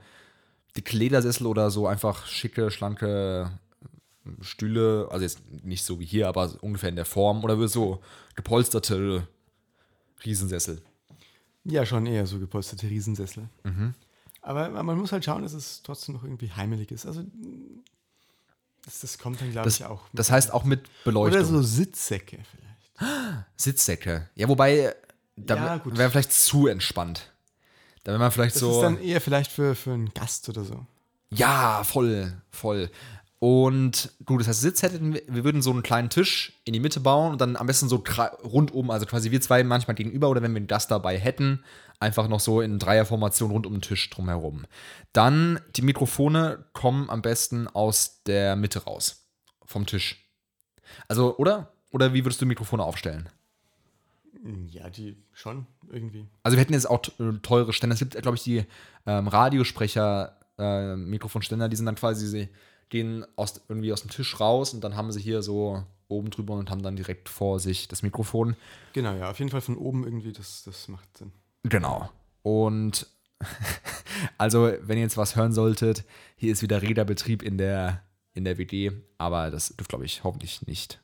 dicke Ledersessel oder so einfach schicke, schlanke Stühle, also jetzt nicht so wie hier, aber ungefähr in der Form oder so gepolsterte Riesensessel. Ja, schon eher so gepolsterte Riesensessel. Aber man muss halt schauen, dass es trotzdem noch irgendwie heimelig ist. Also das, das kommt dann, glaube ich, auch. das heißt auch mit Beleuchtung. Oder so Sitzsäcke vielleicht. Sitzsäcke. Ja, wobei, da Ja, wäre vielleicht zu entspannt. Da wäre man vielleicht Das so. ist dann eher vielleicht für, für einen Gast oder so. Ja, voll, voll. Und gut, das heißt, Sitz hätten wir, wir würden so einen kleinen Tisch in die Mitte bauen und dann am besten so rundum, also quasi wir zwei manchmal gegenüber oder wenn wir einen Gast dabei hätten, einfach noch so in Dreierformation rund um den Tisch drumherum. Dann die Mikrofone kommen am besten aus der Mitte raus, vom Tisch. Also, oder? Oder wie würdest du Mikrofone aufstellen? Ja, die schon irgendwie. Also wir hätten jetzt auch äh, teure Ständer. Es gibt, glaube ich, die ähm, Radiosprecher, äh, Mikrofonständer, die sind dann quasi, sie gehen aus, irgendwie aus dem Tisch raus und dann haben sie hier so oben drüber und haben dann direkt vor sich das Mikrofon. Genau, ja, auf jeden Fall von oben irgendwie, das, das macht Sinn. Genau. Und also, wenn ihr jetzt was hören solltet, hier ist wieder Räderbetrieb in der, in der WG, aber das dürfte, glaube ich, hoffentlich nicht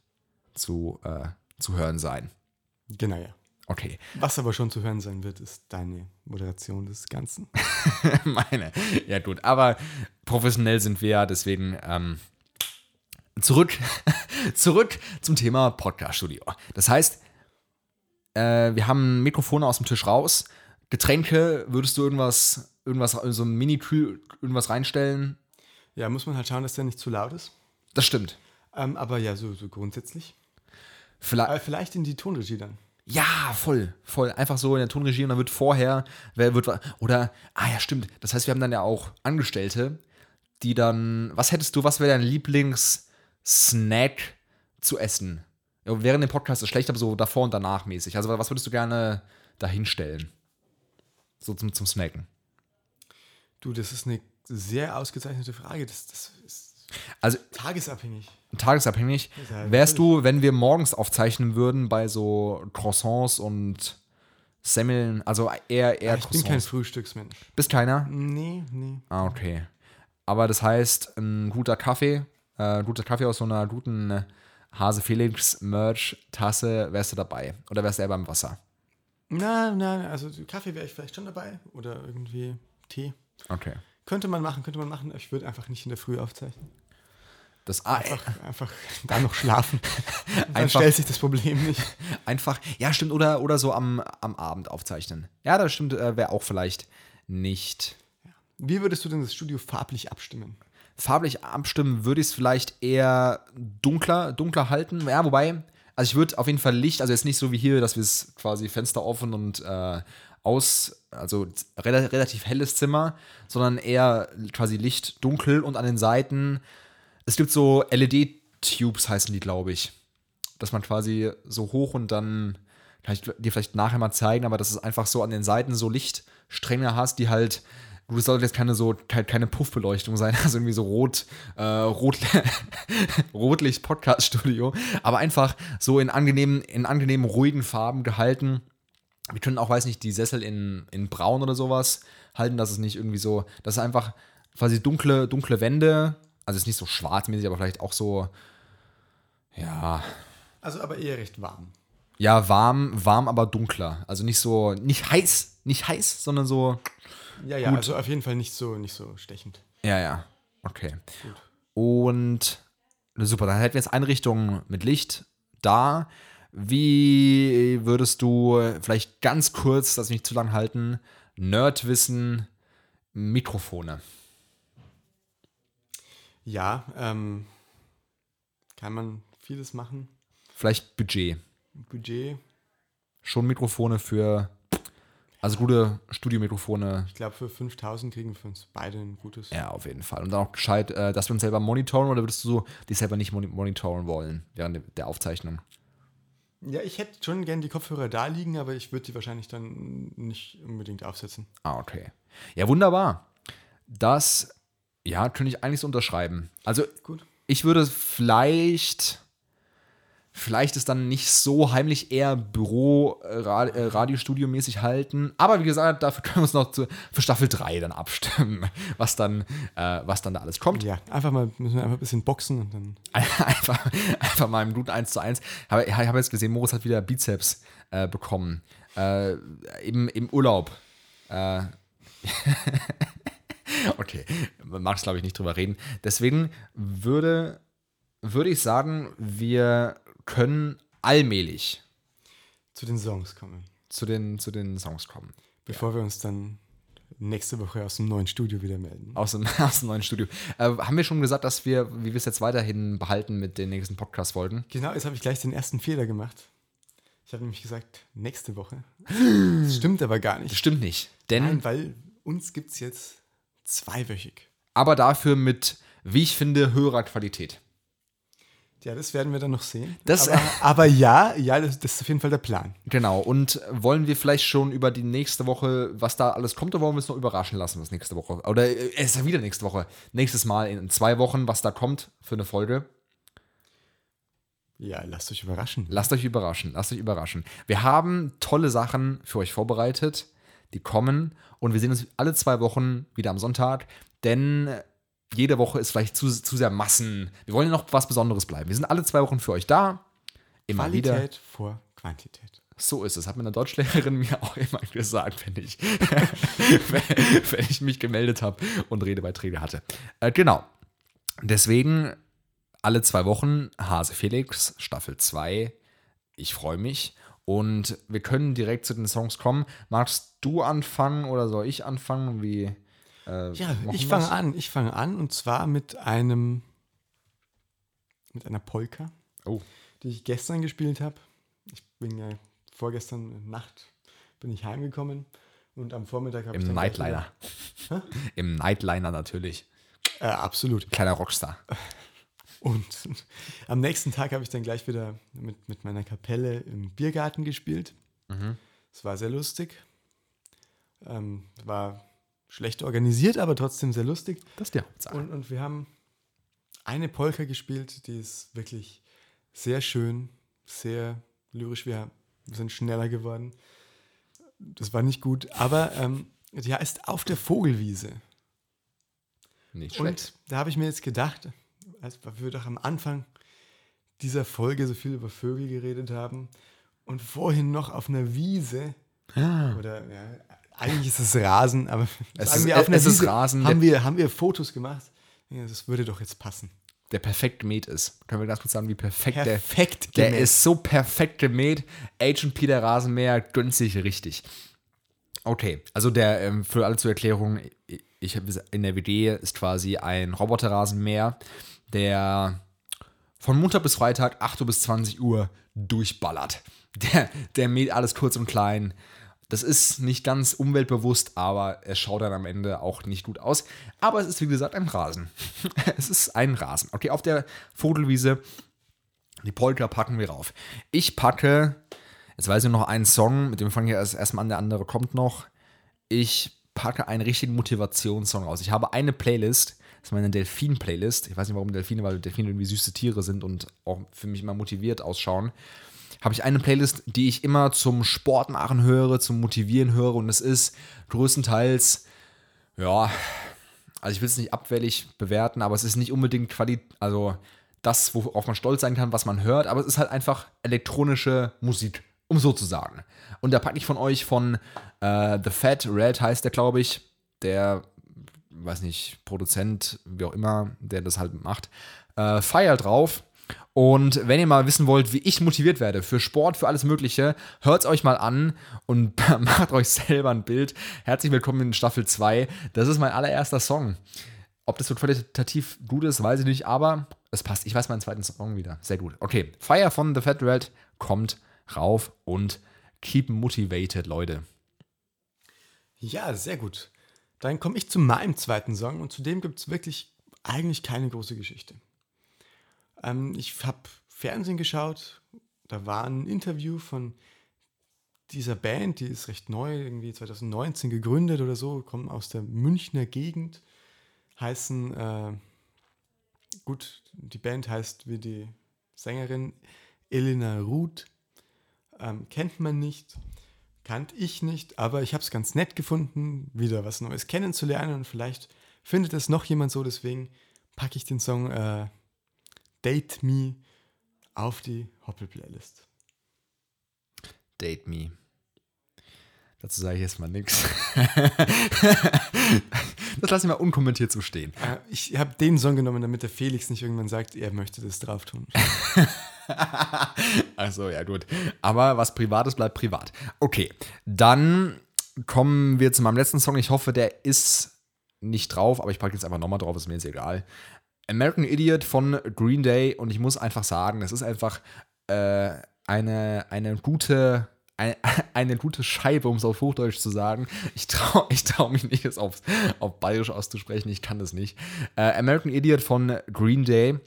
zu, äh, zu hören sein. Genau, ja. Okay. Was aber schon zu hören sein wird, ist deine Moderation des Ganzen. Meine. Ja, gut. Aber professionell sind wir ja, deswegen ähm, zurück, zurück zum Thema Podcast-Studio. Das heißt, äh, wir haben Mikrofone aus dem Tisch raus. Getränke, würdest du irgendwas, irgendwas, so ein Mini-Kühl, irgendwas reinstellen? Ja, muss man halt schauen, dass der nicht zu laut ist. Das stimmt. Ähm, aber ja, so, so grundsätzlich. Vielleicht, vielleicht in die Tonregie dann. Ja, voll, voll. Einfach so in der Tonregie und dann wird vorher, wer wird, oder, ah ja, stimmt. Das heißt, wir haben dann ja auch Angestellte, die dann, was hättest du, was wäre dein Lieblingssnack zu essen? Ja, während dem Podcast ist schlecht, aber so davor und danach mäßig. Also, was würdest du gerne dahinstellen? So zum, zum Snacken. Du, das ist eine sehr ausgezeichnete Frage. Das, das ist Also, tagesabhängig. tagesabhängig. Ja, Wärst du, wenn wir morgens aufzeichnen würden, bei so Croissants und Semmeln, also eher, eher ich bin kein Croissants. Frühstücksmensch. Bist keiner? Nee, nee. Ah, okay. Aber das heißt, ein guter Kaffee, äh, guter Kaffee aus so einer guten äh, Hase Felix Merch Tasse, wärst du dabei? Oder wärst du eher beim Wasser? Na, na, also Kaffee wäre ich vielleicht schon dabei. Oder irgendwie Tee. Okay. Könnte man machen, könnte man machen. Ich würde einfach nicht in der Früh aufzeichnen. Das Einfach, einfach da noch schlafen. Dann Einfach- stellt sich das Problem nicht. einfach, ja, stimmt, oder, oder so am, am Abend aufzeichnen. Ja, das stimmt, äh, wäre auch vielleicht nicht. Wie würdest du denn das Studio farblich abstimmen? Farblich abstimmen würde ich es vielleicht eher dunkler, dunkler halten. Ja, wobei, also ich würde auf jeden Fall Licht, also jetzt nicht so wie hier, dass wir es quasi Fenster offen und äh, aus, also rela relativ helles Zimmer, sondern eher quasi Licht dunkel und an den Seiten, es gibt so LED-Tubes heißen die, glaube ich. Dass man quasi so hoch und dann, kann ich dir vielleicht nachher mal zeigen, aber dass es einfach so an den Seiten so Lichtstränge hast, die halt, gut, es jetzt keine so, keine, keine Puffbeleuchtung sein, also irgendwie so rot, äh, rot, Rotlicht-Podcast-Studio, aber einfach so in angenehmen, in angenehmen, ruhigen Farben gehalten. Wir können auch, weiß nicht, die Sessel in, in braun oder sowas halten, dass es nicht irgendwie so, dass es einfach quasi dunkle, dunkle Wände, also es ist nicht so schwarzmäßig, aber vielleicht auch so, ja, Also aber eher recht warm. ja, warm, warm, aber dunkler. Also nicht so, nicht heiß, nicht heiß, sondern so, Ja, ja, Gut. also auf jeden Fall nicht so, nicht so stechend. ja, ja, okay. Und super, dann hätten wir jetzt Einrichtungen mit Licht da. Wie würdest du vielleicht ganz kurz, das nicht zu lang halten, Nerdwissen, Mikrofone? Ja, ähm, kann man vieles machen. Vielleicht Budget. Budget, Schon Mikrofone für, also gute Studiomikrofone. ich glaube für 5000 kriegen wir für uns beide ein gutes. Ja, auf jeden Fall. Und dann auch gescheit, äh, dass wir uns selber monitoren oder würdest du so dich selber nicht moni- monitoren wollen während de- der Aufzeichnung? Ja, ich hätte schon gern die Kopfhörer da liegen, aber ich würde die wahrscheinlich dann nicht unbedingt aufsetzen. Ah, okay. Ja, wunderbar. Das, ja, könnte ich eigentlich so unterschreiben. Also, Gut. ich würde vielleicht vielleicht ist dann nicht so heimlich eher Büro, äh, äh, Radiostudio-mäßig halten. Aber wie gesagt, dafür können wir uns noch zu, für Staffel 3 dann abstimmen, was dann, äh, was dann da alles kommt. Ja, einfach mal, müssen wir einfach ein bisschen boxen und dann. einfach, einfach mal im guten 1 zu 1. Aber ich habe jetzt gesehen, Moritz hat wieder Bizeps äh, bekommen. Äh, im, Im Urlaub. Äh, okay, man mag es, glaube ich, nicht drüber reden. Deswegen würde, würde ich sagen, wir können allmählich zu den Songs kommen. zu den, zu den Songs kommen. Bevor wir uns dann nächste Woche aus dem neuen Studio wieder melden. Aus dem, aus dem neuen Studio. Äh, haben wir schon gesagt, dass wir, wie wir es jetzt weiterhin behalten mit den nächsten Podcast-Folgen? Genau, jetzt habe ich gleich den ersten Fehler gemacht. Ich habe nämlich gesagt, nächste Woche. Das stimmt aber gar Das nicht. stimmt nicht. Denn Nein, weil uns gibt es jetzt zweiwöchig. aber dafür mit, wie ich finde, höherer Qualität. Ja, das werden wir dann noch sehen. Das- aber, aber ja, ja, das, das ist auf jeden Fall der Plan. Genau. Und wollen wir vielleicht schon über die nächste Woche, was da alles kommt, oder wollen wir es noch überraschen lassen, was nächste Woche? Oder äh, es ist ja wieder nächste Woche. Nächstes Mal in zwei Wochen, was da kommt für eine Folge. Ja, lasst euch überraschen. Lasst euch überraschen, lasst euch überraschen. Wir haben tolle Sachen für euch vorbereitet, die kommen. Und wir sehen uns alle zwei Wochen wieder am Sonntag, denn jede Woche ist vielleicht zu, zu sehr Massen. Wir wollen ja noch was Besonderes bleiben. Wir sind alle zwei Wochen für euch da. Immer wieder. Qualität vor Quantität. So ist es. Hat meine Deutschlehrerin mir auch immer gesagt, wenn ich, wenn ich mich gemeldet habe und Redebeiträge hatte. Äh, genau. Deswegen alle zwei Wochen Hase Felix, Staffel 2. Ich freue mich. Und wir können direkt zu den Songs kommen. Magst du anfangen oder soll ich anfangen? Wie, äh, Ja, ich fange an. Ich fange an und zwar mit einem mit einer Polka, Oh, die ich gestern gespielt habe. Ich bin ja vorgestern Nacht bin ich heimgekommen und am Vormittag habe ich im Nightliner. Im Nightliner natürlich. Äh, absolut. Kleiner Rockstar. Und am nächsten Tag habe ich dann gleich wieder mit, mit meiner Kapelle im Biergarten gespielt. Es war sehr lustig. Ähm, war schlecht organisiert, aber trotzdem sehr lustig. Das ist die Hauptsache. Und, und wir haben eine Polka gespielt, die ist wirklich sehr schön, sehr lyrisch. Wir sind schneller geworden. Das war nicht gut, aber ähm, die heißt Auf der Vogelwiese. Nicht schlecht. Und da habe ich mir jetzt gedacht, als wir doch am Anfang dieser Folge so viel über Vögel geredet haben und vorhin noch auf einer Wiese oder ja, eigentlich ist es Rasen, aber Es ist- wir auf es ist Rasen. haben wir, haben wir Fotos gemacht. Ja, das würde doch jetzt passen. der perfekt gemäht ist. Können wir ganz kurz sagen, wie perfekt, Perfekt der, der ist so perfekt gemäht. H&P, der Rasenmäher, gönnt sich richtig. Okay, also der, ähm, für alle zur Erklärung, ich in der WD ist quasi ein Roboterrasenmäher, der von Montag bis Freitag, 8 Uhr bis 20 Uhr durchballert. Der, der mäht alles kurz und klein. Das ist nicht ganz umweltbewusst, aber es schaut dann am Ende auch nicht gut aus. Aber es ist, wie gesagt, ein Rasen. es ist ein Rasen. Okay, auf der Vogelwiese, die Polka packen wir rauf. Ich packe, jetzt weiß ich noch einen Song, mit dem fange ich erst erstmal an, der andere kommt noch. Ich packe einen richtigen Motivationssong raus. Ich habe eine Playlist, das ist meine Delfin-Playlist. Ich weiß nicht, warum Delfine, weil Delfine irgendwie süße Tiere sind und auch für mich immer motiviert ausschauen habe ich eine Playlist, die ich immer zum Sport machen höre, zum Motivieren höre und es ist größtenteils, ja, also ich will es nicht abwällig bewerten, aber es ist nicht unbedingt Quali also das, worauf man stolz sein kann, was man hört, aber es ist halt einfach elektronische Musik, um so zu sagen. Und da packe ich von euch von äh, The Fat Red heißt der, glaube ich, der, weiß nicht, Produzent, wie auch immer, der das halt macht, äh, Fire drauf. Und wenn ihr mal wissen wollt, wie ich motiviert werde für Sport, für alles Mögliche, hört es euch mal an und macht euch selber ein Bild. Herzlich willkommen in Staffel 2. Das ist mein allererster Song. Ob das so qualitativ gut ist, weiß ich nicht, aber es passt. Ich weiß meinen zweiten Song wieder. Sehr gut. Okay, Fire von The Fat Red kommt rauf und keep motivated, Leute. Ja, sehr gut. Dann komme ich zu meinem zweiten Song und zu dem gibt es wirklich eigentlich keine große Geschichte. Ähm, ich habe Fernsehen geschaut, da war ein Interview von dieser Band, die ist recht neu, irgendwie 2019 gegründet oder so, kommen aus der Münchner Gegend, heißen, äh, gut, die Band heißt wie die Sängerin Elena Ruth. Ähm, kennt man nicht, kannte ich nicht, aber ich habe es ganz nett gefunden, wieder was Neues kennenzulernen und vielleicht findet es noch jemand so, deswegen packe ich den Song äh, Date Me auf die Hoppel-Playlist. Date Me. Dazu sage ich jetzt mal nichts. Das lasse ich mal unkommentiert so stehen. Äh, ich habe den Song genommen, damit der Felix nicht irgendwann sagt, er möchte das drauf tun. Also ja, gut. Aber was Privates bleibt privat. Okay, dann kommen wir zu meinem letzten Song. Ich hoffe, der ist nicht drauf, aber ich packe jetzt einfach nochmal drauf, ist mir jetzt egal. American Idiot von Green Day und ich muss einfach sagen, das ist einfach äh, eine, eine gute eine, eine gute Scheibe, um es auf Hochdeutsch zu sagen. Ich traue ich trau mich nicht, es auf, auf Bayerisch auszusprechen. Ich kann das nicht. Äh, American Idiot von Green Day.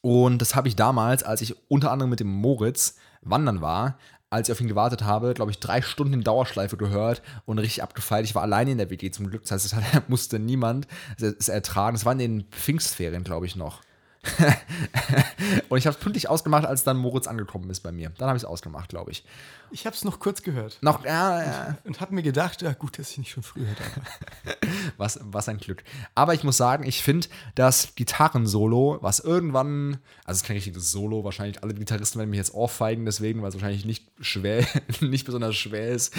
Und das habe ich damals, als ich unter anderem mit dem Moritz wandern war, als ich auf ihn gewartet habe, glaube ich, drei Stunden in Dauerschleife gehört und richtig abgefeilt. Ich war alleine in der WG zum Glück. Das heißt, es musste niemand es ertragen. Es war in den Pfingstferien, glaube ich, noch. und ich habe es pünktlich ausgemacht, als dann Moritz angekommen ist bei mir. Dann habe ich es ausgemacht, glaube ich. Ich habe es noch kurz gehört. Noch, ja, ja. Und habe mir gedacht, ja, gut, dass ich nicht schon früher da war. was, was ein Glück. Aber ich muss sagen, ich finde das Gitarrensolo, was irgendwann, also es ist kein richtiges Solo, wahrscheinlich alle Gitarristen werden mich jetzt ohrfeigen, deswegen, weil es wahrscheinlich nicht schwer, nicht besonders schwer ist.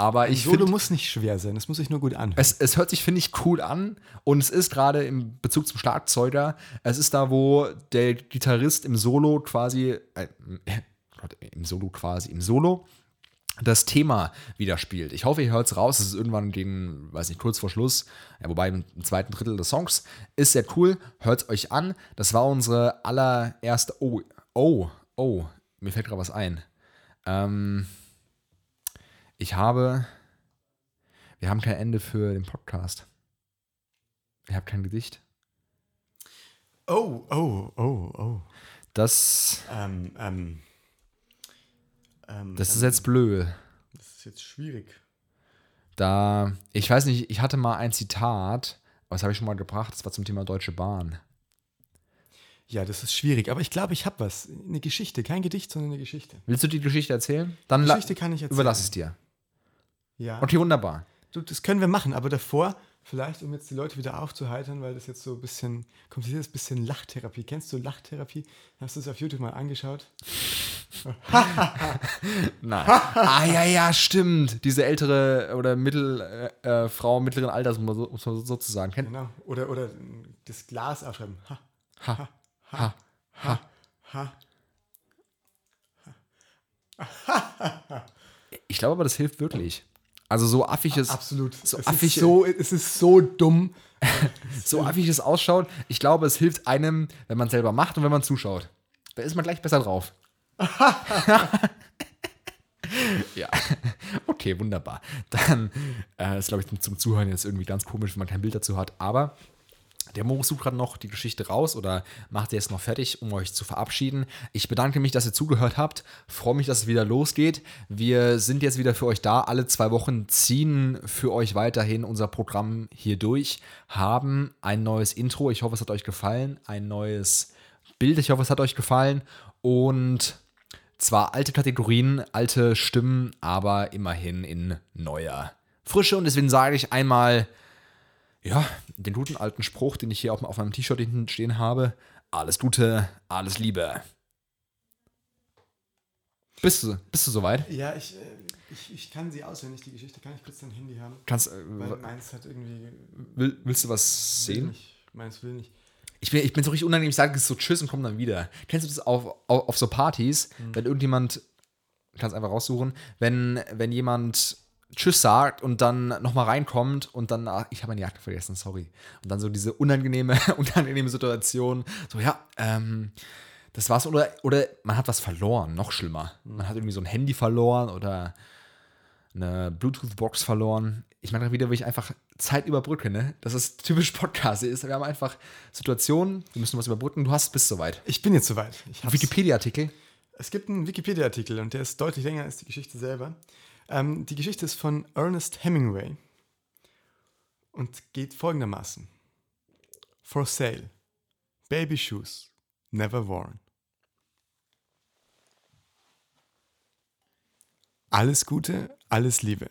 Aber ich Solo muss nicht schwer sein, es muss sich nur gut anhören. Es, es hört sich, finde ich, cool an. Und es ist gerade im Bezug zum Schlagzeuger, es ist da, wo der Gitarrist im Solo quasi, äh, im Solo quasi, im Solo das Thema wieder spielt. Ich hoffe, ihr hört es raus. Es ist irgendwann gegen, weiß nicht, kurz vor Schluss, ja, wobei im zweiten Drittel des Songs. Ist sehr cool. Hört es euch an. Das war unsere allererste. Oh, oh, oh, mir fällt gerade was ein. Ähm, ich habe. Wir haben kein Ende für den Podcast. Ich habe kein Gedicht. Oh, oh, oh, oh. Das. Ähm, ähm. Ähm, das ist jetzt blöd. Das ist jetzt schwierig. Da, ich weiß nicht, ich hatte mal ein Zitat, was habe ich schon mal gebracht, das war zum Thema Deutsche Bahn. Ja, das ist schwierig, aber ich glaube, ich habe was. Eine Geschichte, kein Gedicht, sondern eine Geschichte. Willst du die Geschichte erzählen? Dann Geschichte kann ich erzählen. Überlass es dir. Ja. Okay, wunderbar. Du, das können wir machen, aber davor, vielleicht, um jetzt die Leute wieder aufzuheitern, weil das jetzt so ein bisschen kompliziert ist, ein bisschen Lachtherapie. Kennst du Lachtherapie? Hast du es auf YouTube mal angeschaut? Nein. ah, ja, ja, stimmt. Diese ältere oder Mittel, äh, äh Frau mittleren Alters, muss man, so, sozusagen. Kennt? Genau. Oder, oder das Glas aufschreiben. Ha. Ha. Ha. Ha. Ha. ha. Ich glaube aber, das hilft wirklich. Also so affig es absolut. so es affig ist so es ist so dumm. So affig es ausschaut ich glaube es hilft einem wenn man selber macht und wenn man zuschaut. Da ist man gleich besser drauf. Ja. Okay wunderbar. Dann äh, ist glaube ich zum Zuhören jetzt irgendwie ganz komisch wenn man kein Bild dazu hat aber der Moritz sucht gerade noch die Geschichte raus oder macht jetzt noch fertig, um euch zu verabschieden. Ich bedanke mich, dass ihr zugehört habt. Freue mich, dass es wieder losgeht. Wir sind jetzt wieder für euch da. Alle zwei Wochen ziehen für euch weiterhin unser Programm hier durch. Haben ein neues Intro. Ich hoffe, es hat euch gefallen. Ein neues Bild. Ich hoffe, es hat euch gefallen. Und zwar alte Kategorien, alte Stimmen, aber immerhin in neuer Frische. Und deswegen sage ich einmal ja, den guten alten Spruch, den ich hier auf, auf meinem T-Shirt hinten stehen habe. Alles Gute, alles Liebe. Bist du, bist du soweit? Ja, ich, äh, ich, ich kann sie auswendig, die Geschichte. Kann ich kurz dein Handy haben? Kannst, äh, Weil meins hat irgendwie. Will, willst du was will sehen? Nicht. Meins will nicht. Ich bin, ich bin so richtig unangenehm, ich sage so Tschüss und komme dann wieder. Kennst du das auf, auf, auf so Partys, Hm. wenn irgendjemand, kannst einfach raussuchen, wenn, wenn jemand Tschüss sagt und dann nochmal reinkommt und dann, ach, ich habe meine Jacke vergessen, sorry. Und dann so diese unangenehme, unangenehme Situation, so, ja, ähm, das war's. Oder, oder man hat was verloren, noch schlimmer. Man hat irgendwie so ein Handy verloren oder eine Bluetooth-Box verloren. Ich meine wieder, wie ich einfach Zeit überbrücke, ne? Das ist typisch Podcast. Ist. Wir haben einfach Situationen, wir müssen was überbrücken. Du hast bis soweit. Ich bin jetzt soweit. Wikipedia-Artikel. Es gibt einen Wikipedia-Artikel und der ist deutlich länger als die Geschichte selber. Ähm, die Geschichte ist von Ernest Hemingway und geht folgendermaßen. For sale. Baby shoes. Never worn. Alles Gute, alles Liebe.